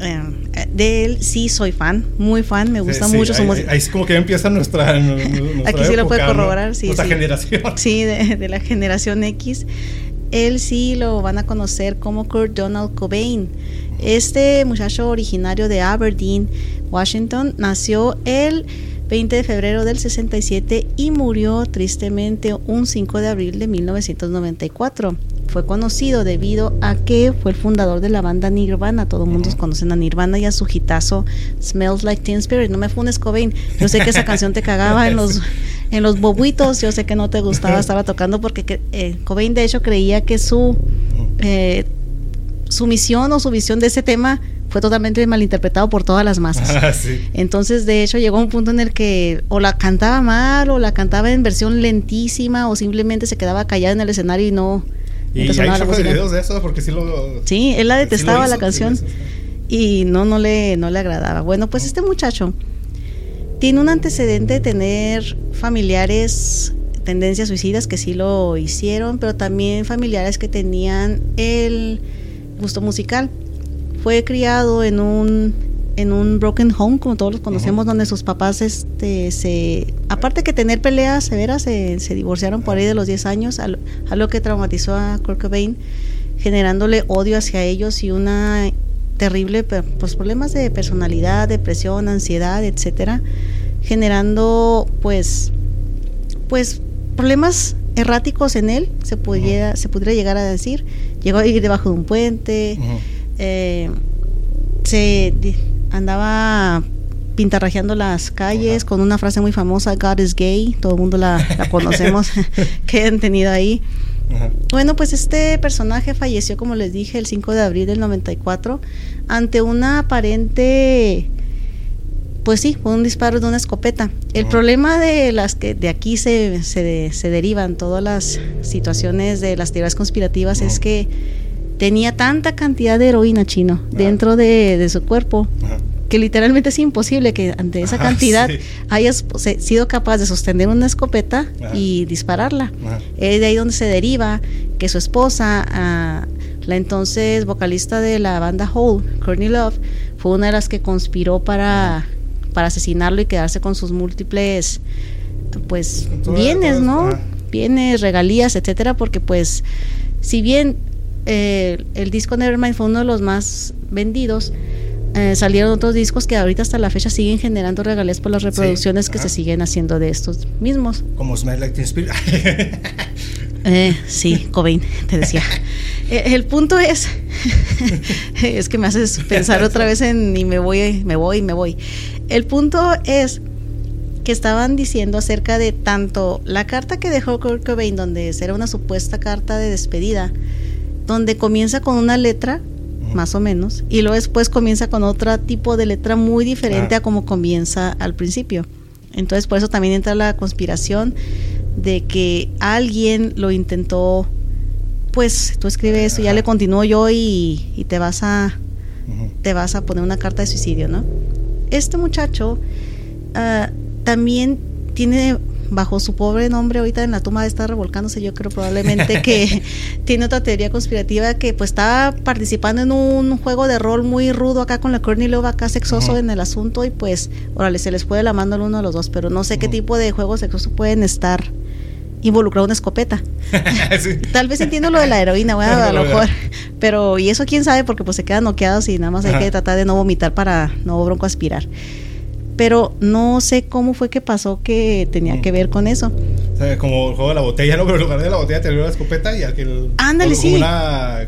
B: Eh, de él sí soy fan, muy fan, me gusta mucho
A: su música. Ahí, es como que empieza nuestra,
B: Aquí sí lo puede corroborar, sí.
A: Nuestra generación.
B: Sí, de, de la generación X. Él sí lo van a conocer como Kurt Donald Cobain este muchacho originario de Aberdeen, Washington, nació el 20 de febrero del 67 y murió tristemente un 5 de abril de 1994. Fue conocido debido a que fue el fundador de la banda Nirvana. Todo el mundo conoce a Nirvana y a su hitazo Smells Like Teen Spirit. No me funes, Cobain. Yo sé que esa canción te cagaba en los, en los bobuitos. Yo sé que no te gustaba, estaba tocando porque eh, Cobain de hecho creía que su eh, su misión o su visión de ese tema fue totalmente malinterpretado por todas las masas. Ah, Entonces, de hecho, llegó un punto en el que o la cantaba mal, o la cantaba en versión lentísima, o simplemente se quedaba callada en el escenario y no.
A: Y hay de videos de eso, porque sí lo.
B: Sí, él la detestaba la canción. y no, no le, no le agradaba. Bueno, pues este muchacho tiene un antecedente de tener familiares tendencias suicidas que sí lo hicieron, pero también familiares que tenían el gusto musical. Fue criado en un en un broken home, como todos los conocemos, donde sus papás, este, se, aparte que tener peleas severas, se, se divorciaron por ahí de los 10 años, a lo que traumatizó a Kurt Cobain, generándole odio hacia ellos y una terrible, pues problemas de personalidad, depresión, ansiedad, etcétera, generando pues pues problemas erráticos en él, se pudiera, se pudiera llegar a decir. Llegó a ir debajo de un puente, eh, se andaba pintarrajeando las calles con una frase muy famosa, God is gay, todo el mundo la, conocemos, que han tenido ahí. Bueno, pues este personaje falleció, como les dije, el 5 de abril del 94, ante una aparente, pues sí, un disparo de una escopeta. El problema de las que de aquí se, se, derivan todas las situaciones de las teorías conspirativas es que tenía tanta cantidad de heroína chino dentro de, de su cuerpo que literalmente es imposible que ante esa cantidad hayas sido capaz de sostener una escopeta y dispararla. Es de ahí donde se deriva que su esposa, ah, la entonces vocalista de la banda Hole, Courtney Love, fue una de las que conspiró para, para asesinarlo y quedarse con sus múltiples pues bienes, ¿no? Bienes, regalías, etcétera, porque pues si bien eh, el disco Nevermind fue uno de los más vendidos, eh, salieron otros discos que ahorita hasta la fecha siguen generando regalías por las reproducciones que se siguen haciendo de estos mismos.
A: Como Smell Like Teen Spirit.
B: eh, sí, Cobain, te decía. Eh, el punto es, es que me haces pensar otra vez en y me voy, me voy, me voy. El punto es que estaban diciendo acerca de tanto la carta que dejó Kurt Cobain, donde era una supuesta carta de despedida, donde comienza con una letra más o menos, y luego después comienza con otro tipo de letra muy diferente a como comienza al principio. Entonces por eso también entra la conspiración de que alguien lo intentó, pues tú escribes eso, ya le continúo yo y, te vas a te vas a poner una carta de suicidio, ¿no? Este muchacho ah, también tiene bajo su pobre nombre ahorita en la tumba está revolcándose yo creo probablemente que tiene otra teoría conspirativa que pues estaba participando en un juego de rol muy rudo acá con la Courtney Love acá sexoso en el asunto y pues órale se les puede la mano al uno de los dos pero no sé qué tipo de juegos sexosos pueden estar involucrado una escopeta. Tal vez entiendo lo de la heroína, bueno, a lo mejor. Pero, y eso quién sabe, porque pues se quedan noqueados y nada más hay que tratar de no vomitar para no bronco aspirar pero no sé cómo fue que pasó que tenía que ver con eso.
A: O sea, como el juego de la botella, ¿no? Pero en lugar de la botella te la escopeta y aquel...
B: Ándale, sí.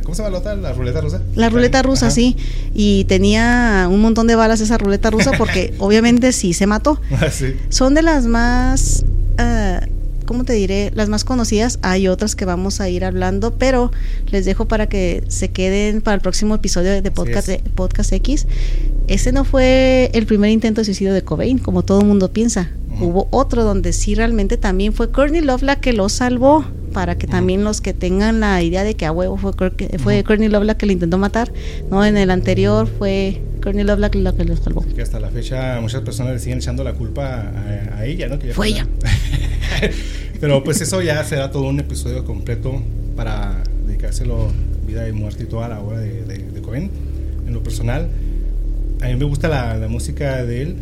A: ¿Cómo se llama la otra? ¿La ruleta rusa?
B: La ruleta rusa, sí. Y tenía un montón de balas esa ruleta rusa porque obviamente sí se mató. Ah, sí. Son de las más... Uh, ¿cómo te diré? Las más conocidas, hay otras que vamos a ir hablando, pero les dejo para que se queden para el próximo episodio de Podcast, Podcast X. Ese no fue el primer intento de suicidio de Cobain, como todo el mundo piensa. Hubo otro donde sí realmente también fue Courtney Love la que lo salvó, para que también los que tengan la idea de que a huevo fue, fue Courtney Love la que le intentó matar. No, en el anterior fue Courtney Love la que, lo salvó.
A: Que hasta la fecha muchas personas le siguen echando la culpa a, ella, ¿no?
B: fue ella.
A: Pero pues eso ya será todo un episodio completo para dedicárselo vida y muerte y toda la obra de, de, Cohen. En lo personal, a mí me gusta la, música de él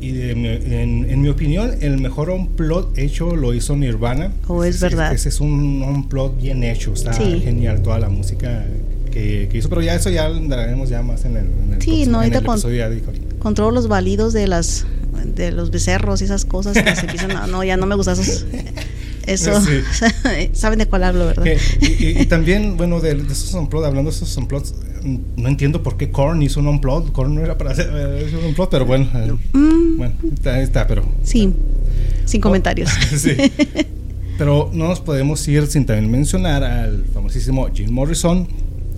A: y en, mi opinión el mejor plot hecho lo hizo Nirvana.
B: Oh, es verdad.
A: Ese es un plot bien hecho, está genial toda la música que, hizo, pero ya eso ya daremos ya más en el, en el,
B: sí, no, episodio. Con, todos los válidos de las de los becerros y esas cosas que se empiezan a, no, ya no me gusta esos eso saben de cuál hablo, ¿verdad?
A: y, también, bueno, de, esos unplot, hablando de esos unplots, no entiendo por qué Korn hizo un unplot. Korn no era para hacer un unplot, pero bueno, eh, mm. bueno, está, está, pero
B: sí, sin comentarios. sí.
A: Pero no nos podemos ir sin también mencionar al famosísimo Jim Morrison,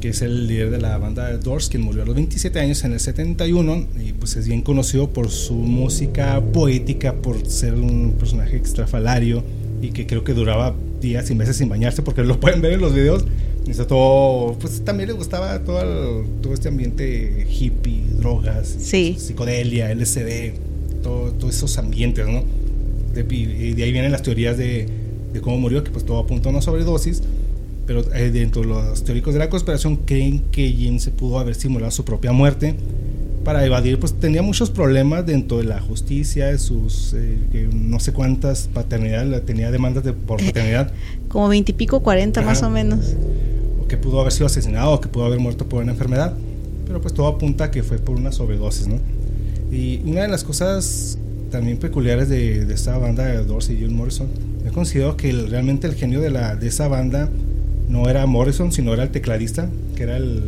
A: que es el líder de la banda Doors, quien murió a los 27 años en el 71 y pues es bien conocido por su música poética, por ser un personaje extrafalario y que creo que duraba días y meses sin bañarse porque lo pueden ver en los videos. Y todo, pues también le gustaba todo, todo este ambiente hippie, drogas, psicodelia, LSD, todos esos ambientes, ¿no? De, de ahí vienen las teorías de, de cómo murió, que pues todo apuntó a una sobredosis pero eh, dentro de los teóricos de la conspiración creen que Jim se pudo haber simulado su propia muerte para evadir, pues tenía muchos problemas dentro de la justicia, sus eh, no sé cuántas paternidades, tenía demandas de, por paternidad.
B: Como veintipico, cuarenta más o menos.
A: O que pudo haber sido asesinado, o que pudo haber muerto por una enfermedad. pero pues todo apunta a que fue por una sobredosis, ¿no? Y una de las cosas también peculiares de, de esta banda de Doors y Jim Morrison, he considerado que realmente el genio de, la, de esa banda no era Morrison, sino era el tecladista, que era el,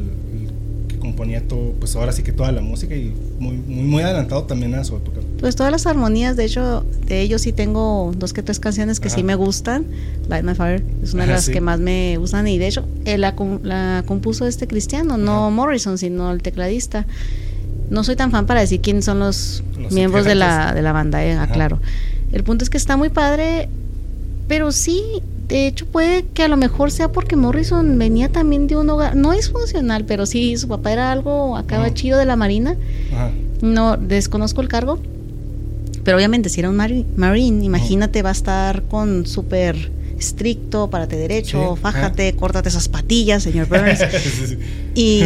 A: que componía todo, pues ahora sí que toda la música y muy, muy, muy adelantado también a su época.
B: Pues todas las armonías, de hecho, de ellos sí tengo dos que tres canciones que sí me gustan. Light My Fire es una de las que más me gustan y de hecho la, la compuso este cristiano, no Morrison, sino el tecladista. No soy tan fan para decir quiénes son los, miembros de la, de la banda, eh, aclaro. El punto es que está muy padre, pero sí, de hecho puede que a lo mejor sea porque Morrison venía también de un hogar, no es funcional, pero sí, su papá era algo, acaba chido de la marina. No, desconozco el cargo pero obviamente si era un marine, imagínate, va a estar con súper estricto, párate derecho, fájate, córtate esas patillas, señor Burns. Y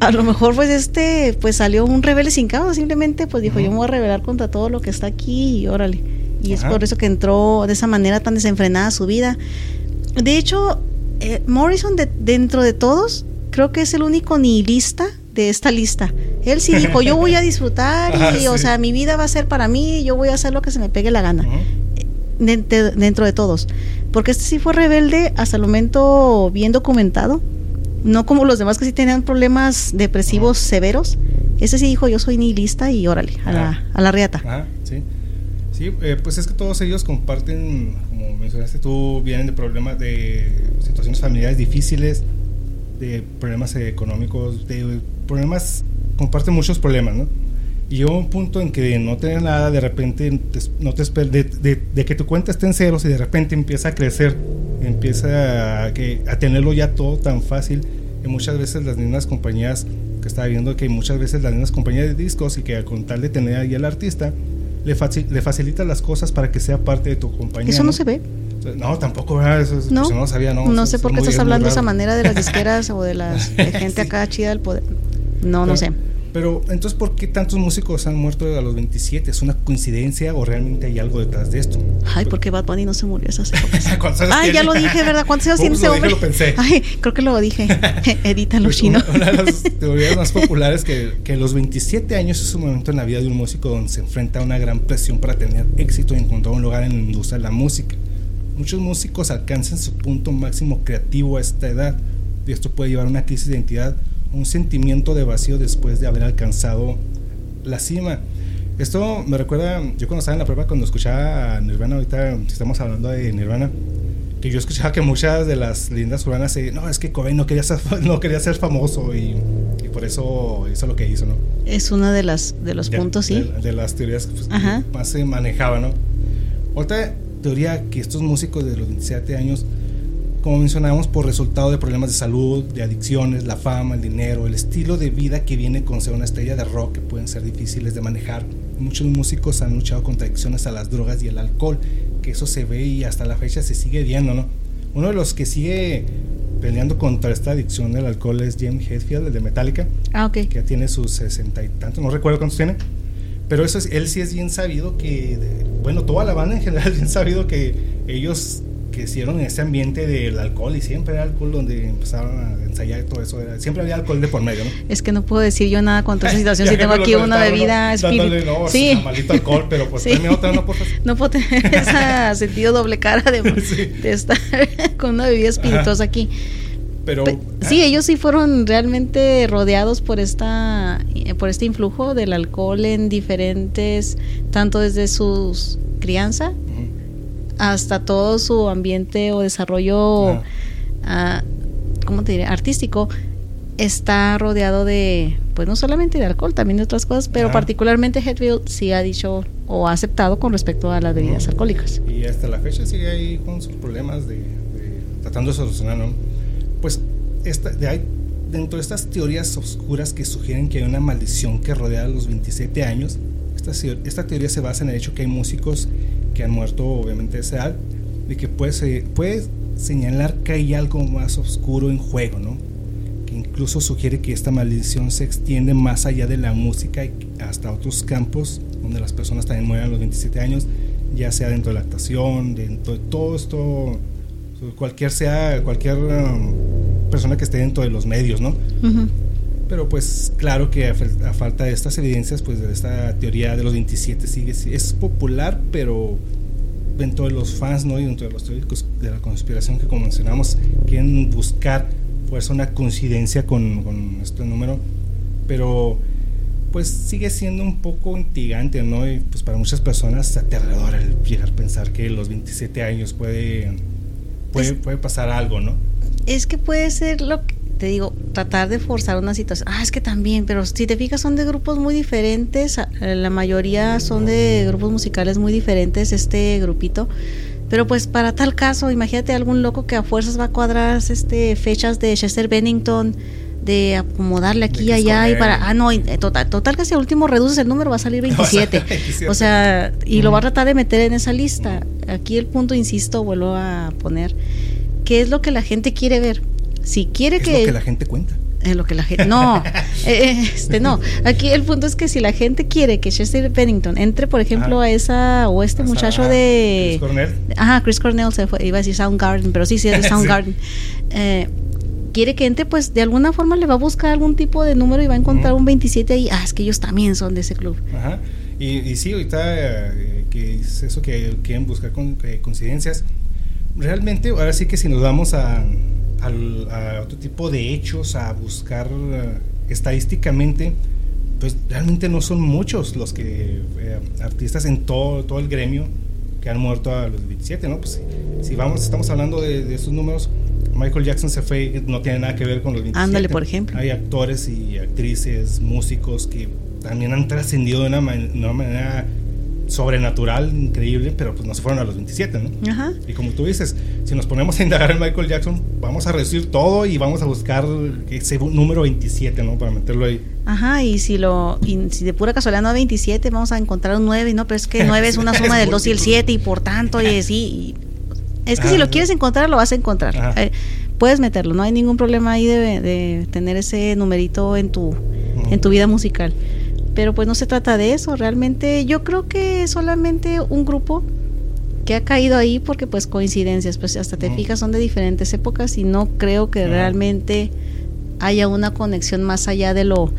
B: a lo mejor pues este, pues salió un rebelde sin causa, simplemente pues dijo, yo me voy a rebelar contra todo lo que está aquí y órale. Y es por eso que entró de esa manera tan desenfrenada su vida. De hecho, eh, Morrison dentro de todos, creo que es el único nihilista de esta lista. Él sí dijo, yo voy a disfrutar y, ah, o sea, mi vida va a ser para mí, yo voy a hacer lo que se me pegue la gana. dentro de todos. Porque este sí fue rebelde hasta el momento bien documentado. No como los demás que sí tenían problemas depresivos severos. Ese sí dijo, yo soy nihilista y órale, a, la, a la riata.
A: sí. Sí, eh, pues es que todos ellos comparten, como mencionaste tú, vienen de problemas de situaciones familiares difíciles, de problemas económicos, de problemas, comparte muchos problemas, ¿no? Y llegó un punto en que no tener nada, de repente, no te de, de, que tu cuenta esté en ceros y de repente empieza a crecer, empieza a, tenerlo ya todo tan fácil. Y muchas veces las mismas compañías, que estaba viendo que muchas veces las mismas compañías de discos y que con tal de tener ahí al artista, le, le facilita las cosas para que sea parte de tu compañía.
B: Eso no, se ve.
A: No, tampoco, Eso,
B: no,
A: no sabía, no.
B: No sé por qué estás hablando de esa manera de las disqueras o de la gente acá chida del poder. No, no sé.
A: Pero entonces, ¿por qué tantos músicos han muerto a los 27? ¿Es una coincidencia o realmente hay algo detrás de esto?
B: Ay, ¿por qué Bad Bunny no se murió esas épocas? Ay, ya lo dije, ¿verdad? ¿Cuántos años tiene ese hombre?
A: Lo pensé.
B: Ay, creo que lo dije. Edítalo, chino.
A: Una, una, de las teorías más populares que, que los 27 años es un momento en la vida de un músico donde se enfrenta a una gran presión para tener éxito y encontrar un lugar en la industria de la música. Muchos músicos alcanzan su punto máximo creativo a esta edad y esto puede llevar a una crisis de identidad un sentimiento de vacío después de haber alcanzado la cima. Esto me recuerda, yo cuando estaba en la prueba, cuando escuchaba a Nirvana, ahorita estamos hablando de Nirvana, que yo escuchaba que muchas de las leyendas urbanas, se, no, es que Cobain no quería ser, no quería ser famoso y, por eso hizo lo que hizo, ¿no?
B: Es uno de, las, de los puntos, sí.
A: De, las teorías pues, que más se manejaba, ¿no? Otra teoría que estos músicos de los 27 años como mencionábamos, por resultado de problemas de salud, de adicciones, la fama, el dinero, el estilo de vida que viene con ser una estrella de rock que pueden ser difíciles de manejar. Muchos músicos han luchado contra adicciones a las drogas y el alcohol, que eso se ve y hasta la fecha se sigue viendo, ¿no? Uno de los que sigue peleando contra esta adicción del alcohol es Jim Hetfield, el de Metallica,
B: ah, okay.
A: que tiene sus sesenta y tantos, no recuerdo cuántos tiene, pero eso es, él sí es bien sabido que, bueno, toda la banda en general es bien sabido que ellos que hicieron en ese ambiente del alcohol y siempre era alcohol donde empezaron a ensayar todo eso. siempre había alcohol de por medio, ¿no?
B: Es que no puedo decir yo nada contra esa situación si tengo aquí una bebida
A: espiritual. No, sí. maldito alcohol, pero pues sí. otra, no, por
B: No puedo tener ese sentido doble cara de, de estar con una bebida espirituosa aquí.
A: Pero,
B: sí, ellos sí fueron realmente rodeados por esta por este influjo del alcohol en diferentes tanto desde su crianza hasta todo su ambiente o desarrollo, ah, ¿cómo te diré? Artístico, está rodeado de, pues no solamente de alcohol, también de otras cosas, pero particularmente Hetfield sí ha dicho o ha aceptado con respecto a las bebidas alcohólicas.
A: Y hasta la fecha sigue ahí con sus problemas de, tratando de solucionar, ¿no? Pues esta, de ahí, dentro de estas teorías oscuras que sugieren que hay una maldición que rodea a los 27 años, esta, esta teoría se basa en el hecho que hay músicos que han muerto obviamente edad, de que puede, puede señalar que hay algo más oscuro en juego, ¿no? Que incluso sugiere que esta maldición se extiende más allá de la música y hasta otros campos donde las personas también mueren a los 27 años, ya sea dentro de la actuación, dentro de todo esto, cualquier sea, cualquier um, persona que esté dentro de los medios, ¿no? Pero pues claro que a, falta de estas evidencias, pues esta teoría de los 27 sigue, es popular, pero dentro de los fans ¿no? y dentro de los teóricos de la conspiración que como mencionamos, quieren buscar pues una coincidencia con, con este número, pero pues sigue siendo un poco intrigante, ¿no? Y pues para muchas personas aterrador el llegar a pensar que los 27 años puede, puede, puede pasar algo, ¿no?
B: Es que puede ser lo que te digo, tratar de forzar una situación. Ah, es que también, pero si te fijas son de grupos muy diferentes, la mayoría son de grupos musicales muy diferentes, este grupito. Pero pues para tal caso, imagínate algún loco que a fuerzas va a cuadrar este fechas de Chester Bennington, de acomodarle aquí y allá y para ah no total total que si al último reduces el número va a salir 27 o sea y lo va a tratar de meter en esa lista. Aquí el punto insisto vuelvo a poner qué es lo que la gente quiere ver si quiere que...
A: Es lo que la gente cuenta.
B: Es lo que la gente... No, eh, eh, este no. Aquí el punto es que si la gente quiere que Chester Bennington entre, por ejemplo, a esa... o este muchacho de...
A: Chris Cornell.
B: Ajá, Chris Cornell se fue, iba a decir Soundgarden, pero sí, sí es de Soundgarden. Eh, quiere que entre, pues de alguna forma le va a buscar algún tipo de número y va a encontrar un 27 ahí. Ah, es que ellos también son de ese club.
A: Ajá. Y, y sí, ahorita que es eso que quieren buscar con, coincidencias. Realmente, ahora sí que si nos vamos a a otro tipo de hechos, a buscar eh, estadísticamente, pues realmente no son muchos los que eh, artistas en todo, todo el gremio que han muerto a los 27, ¿no? Pues si vamos, estamos hablando de, esos números, Michael Jackson se fue, no tiene nada que ver con los 27.
B: Ándale, por ejemplo.
A: Hay actores y actrices, músicos que también han trascendido de una, una manera sobrenatural, increíble, pero pues no se fueron a los 27, ¿no? Ajá. Y como tú dices, si nos ponemos a indagar en Michael Jackson, vamos a reducir todo y vamos a buscar ese número 27, ¿no? Para meterlo ahí.
B: Ajá, y si lo y si de pura casualidad no hay 27, vamos a encontrar un 9, ¿no? Pero es que 9 es una suma del 2 y el 7 y por tanto, y así. es que si lo quieres encontrar, lo vas a encontrar. Eh, puedes meterlo, no hay ningún problema ahí de, de tener ese numerito en tu, en tu vida musical pero pues no se trata de eso, realmente yo creo que solamente un grupo que ha caído ahí porque pues coincidencias, pues hasta te fijas son de diferentes épocas y no creo que realmente haya una conexión más allá de lo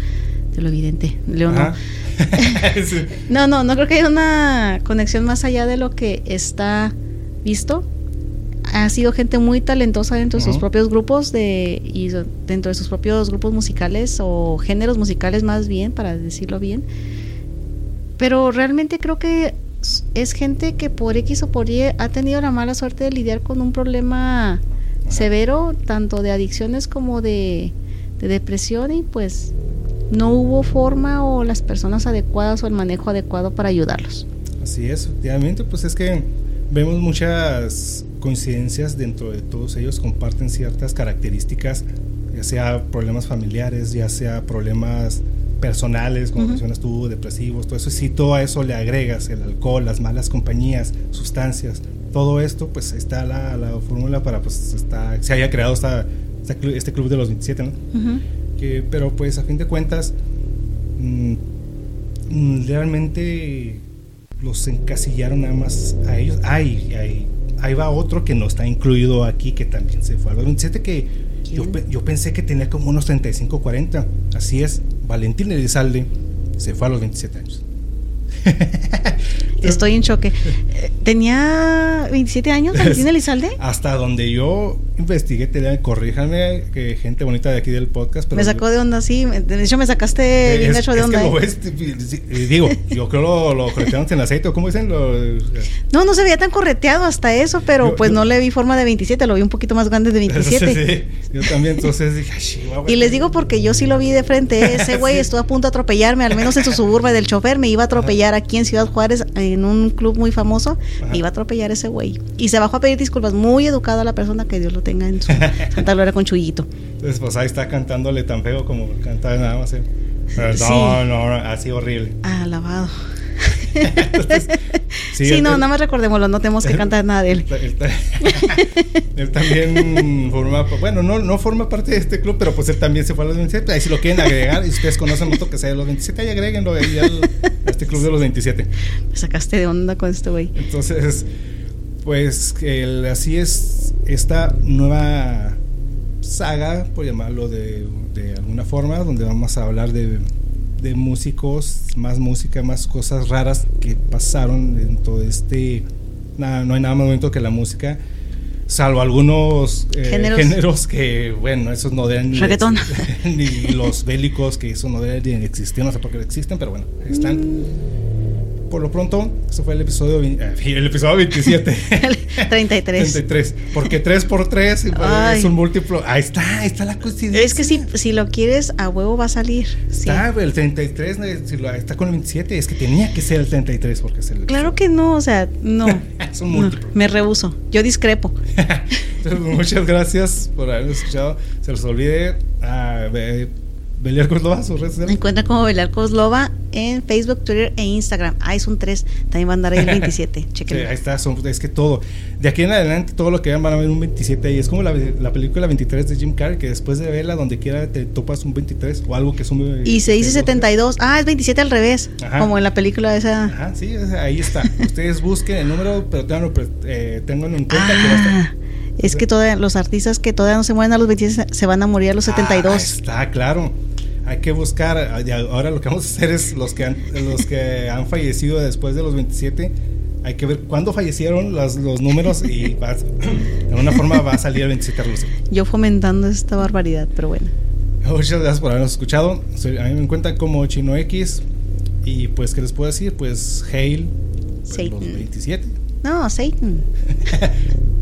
B: de lo evidente, Leonor. no, no, no creo que haya una conexión más allá de lo que está visto ha sido gente muy talentosa dentro de sus propios grupos de y dentro de sus propios grupos musicales o géneros musicales más bien para decirlo bien. Pero realmente creo que es gente que por X o por Y ha tenido la mala suerte de lidiar con un problema severo tanto de adicciones como de, de depresión y pues no hubo forma o las personas adecuadas o el manejo adecuado para ayudarlos.
A: Así es efectivamente pues es que vemos muchas coincidencias dentro de todos ellos, comparten ciertas características, ya sea problemas familiares, ya sea problemas personales, como mencionas tú, depresivos, todo eso. Si todo a eso le agregas el alcohol, las malas compañías, sustancias, todo esto, pues está la, la fórmula para pues está, se haya creado esta, este club de los 27, ¿no? que, pero pues a fin de cuentas, mm, mm, realmente los encasillaron nada más a ellos. Ay, ay, ahí va otro que no está incluido aquí, que también se fue a los 27, que yo, yo, pensé que tenía como unos 35, 40. Así es, Valentín Elizalde se fue a los 27 años.
B: Estoy en choque. ¿Tenía 27 años Valentín Elizalde?
A: Hasta donde yo investigué, te corríjanme, que gente bonita de aquí del podcast.
B: me sacó de onda, sí. De hecho, me sacaste bien hecho de onda.
A: ¿eh? digo, yo creo lo, lo corretearon en aceite, ¿cómo dicen?
B: no, no se veía tan correteado hasta eso, pero pues no le vi forma de 27, lo vi un poquito más grande de 27.
A: Sí, yo también, entonces dije,
B: Y les digo porque yo sí lo vi de frente. Ese güey estuvo a punto de atropellarme, al menos en su suburba del chofer, me iba a atropellar aquí en Ciudad Juárez, en un club muy famoso, me iba a atropellar ese güey. Y se bajó a pedir disculpas, muy educado a la persona que Dios lo tenga en su Santa Gloria con Chuyito.
A: Entonces, pues ahí está cantándole tan feo como canta nada más. ¿eh? no, no, así horrible.
B: Alabado. sí, no, nada más recordémoslo, no tenemos que cantar nada de él.
A: Él, también forma, bueno, no, no forma parte de este club, pero pues él también se fue a los 27. Ahí si lo quieren agregar, y ustedes conocen mucho que sea de los 27, ahí agréguenlo ahí al, a este club de los 27.
B: Me sacaste de onda con este güey.
A: Entonces, pues el, así es esta nueva saga, por llamarlo de, de alguna forma, donde vamos a hablar de, de, músicos, más música, más cosas raras que pasaron en todo este... Nada, no hay nada más bonito que la música salvo algunos eh, géneros. géneros. que, bueno, esos no deben
B: ni,
A: ni los bélicos, que eso no deben ni existir, no sé por qué existen, pero bueno, están. Por lo pronto, eso fue el episodio, eh, el episodio 27.
B: 33.
A: 33. Porque 3 por 3 es un múltiplo. Ahí está, ahí está la coincidencia.
B: Es que si, si lo quieres, a huevo va a salir.
A: Está, el 33 está con el 27. Es que tenía que ser el 33 porque es el.
B: Claro que no, o sea, no.
A: es un múltiplo.
B: me rehuso. Yo discrepo.
A: muchas gracias por haber escuchado. Se los olvide. Ah, Beliar Coslova, sus redes
B: Me encuentra como Beliar Coslova en Facebook, Twitter e Instagram. Ahí son tres. También van a andar ahí el 27. Chequen.
A: ahí está. es que todo. De aquí en adelante, todo lo que vean van a ver un 27 ahí. Es como la, la, película 23 de Jim Carrey, que después de verla, donde quiera te topas un 23 o algo que un
B: Y se dice 72. Ah, es 27 al revés. Como en la película esa.
A: Ajá, sí, ahí está. Ustedes busquen el número, pero tengan, eh, tengan en cuenta que va a estar.
B: Es que todavía los artistas que todavía no se mueren a los 27 se van a morir a los 72. Ah,
A: está, claro hay que buscar, ahora lo que vamos a hacer es los que han, los que han fallecido después de los 27, hay que ver cuándo fallecieron los, los números y de alguna forma va a salir el 27
B: Yo fomentando esta barbaridad, pero bueno.
A: Muchas gracias por habernos escuchado. A mí me encuentran como Chino X. Y pues, ¿qué les puedo decir? Pues, Hail. Pues, los 27.
B: No, Satan.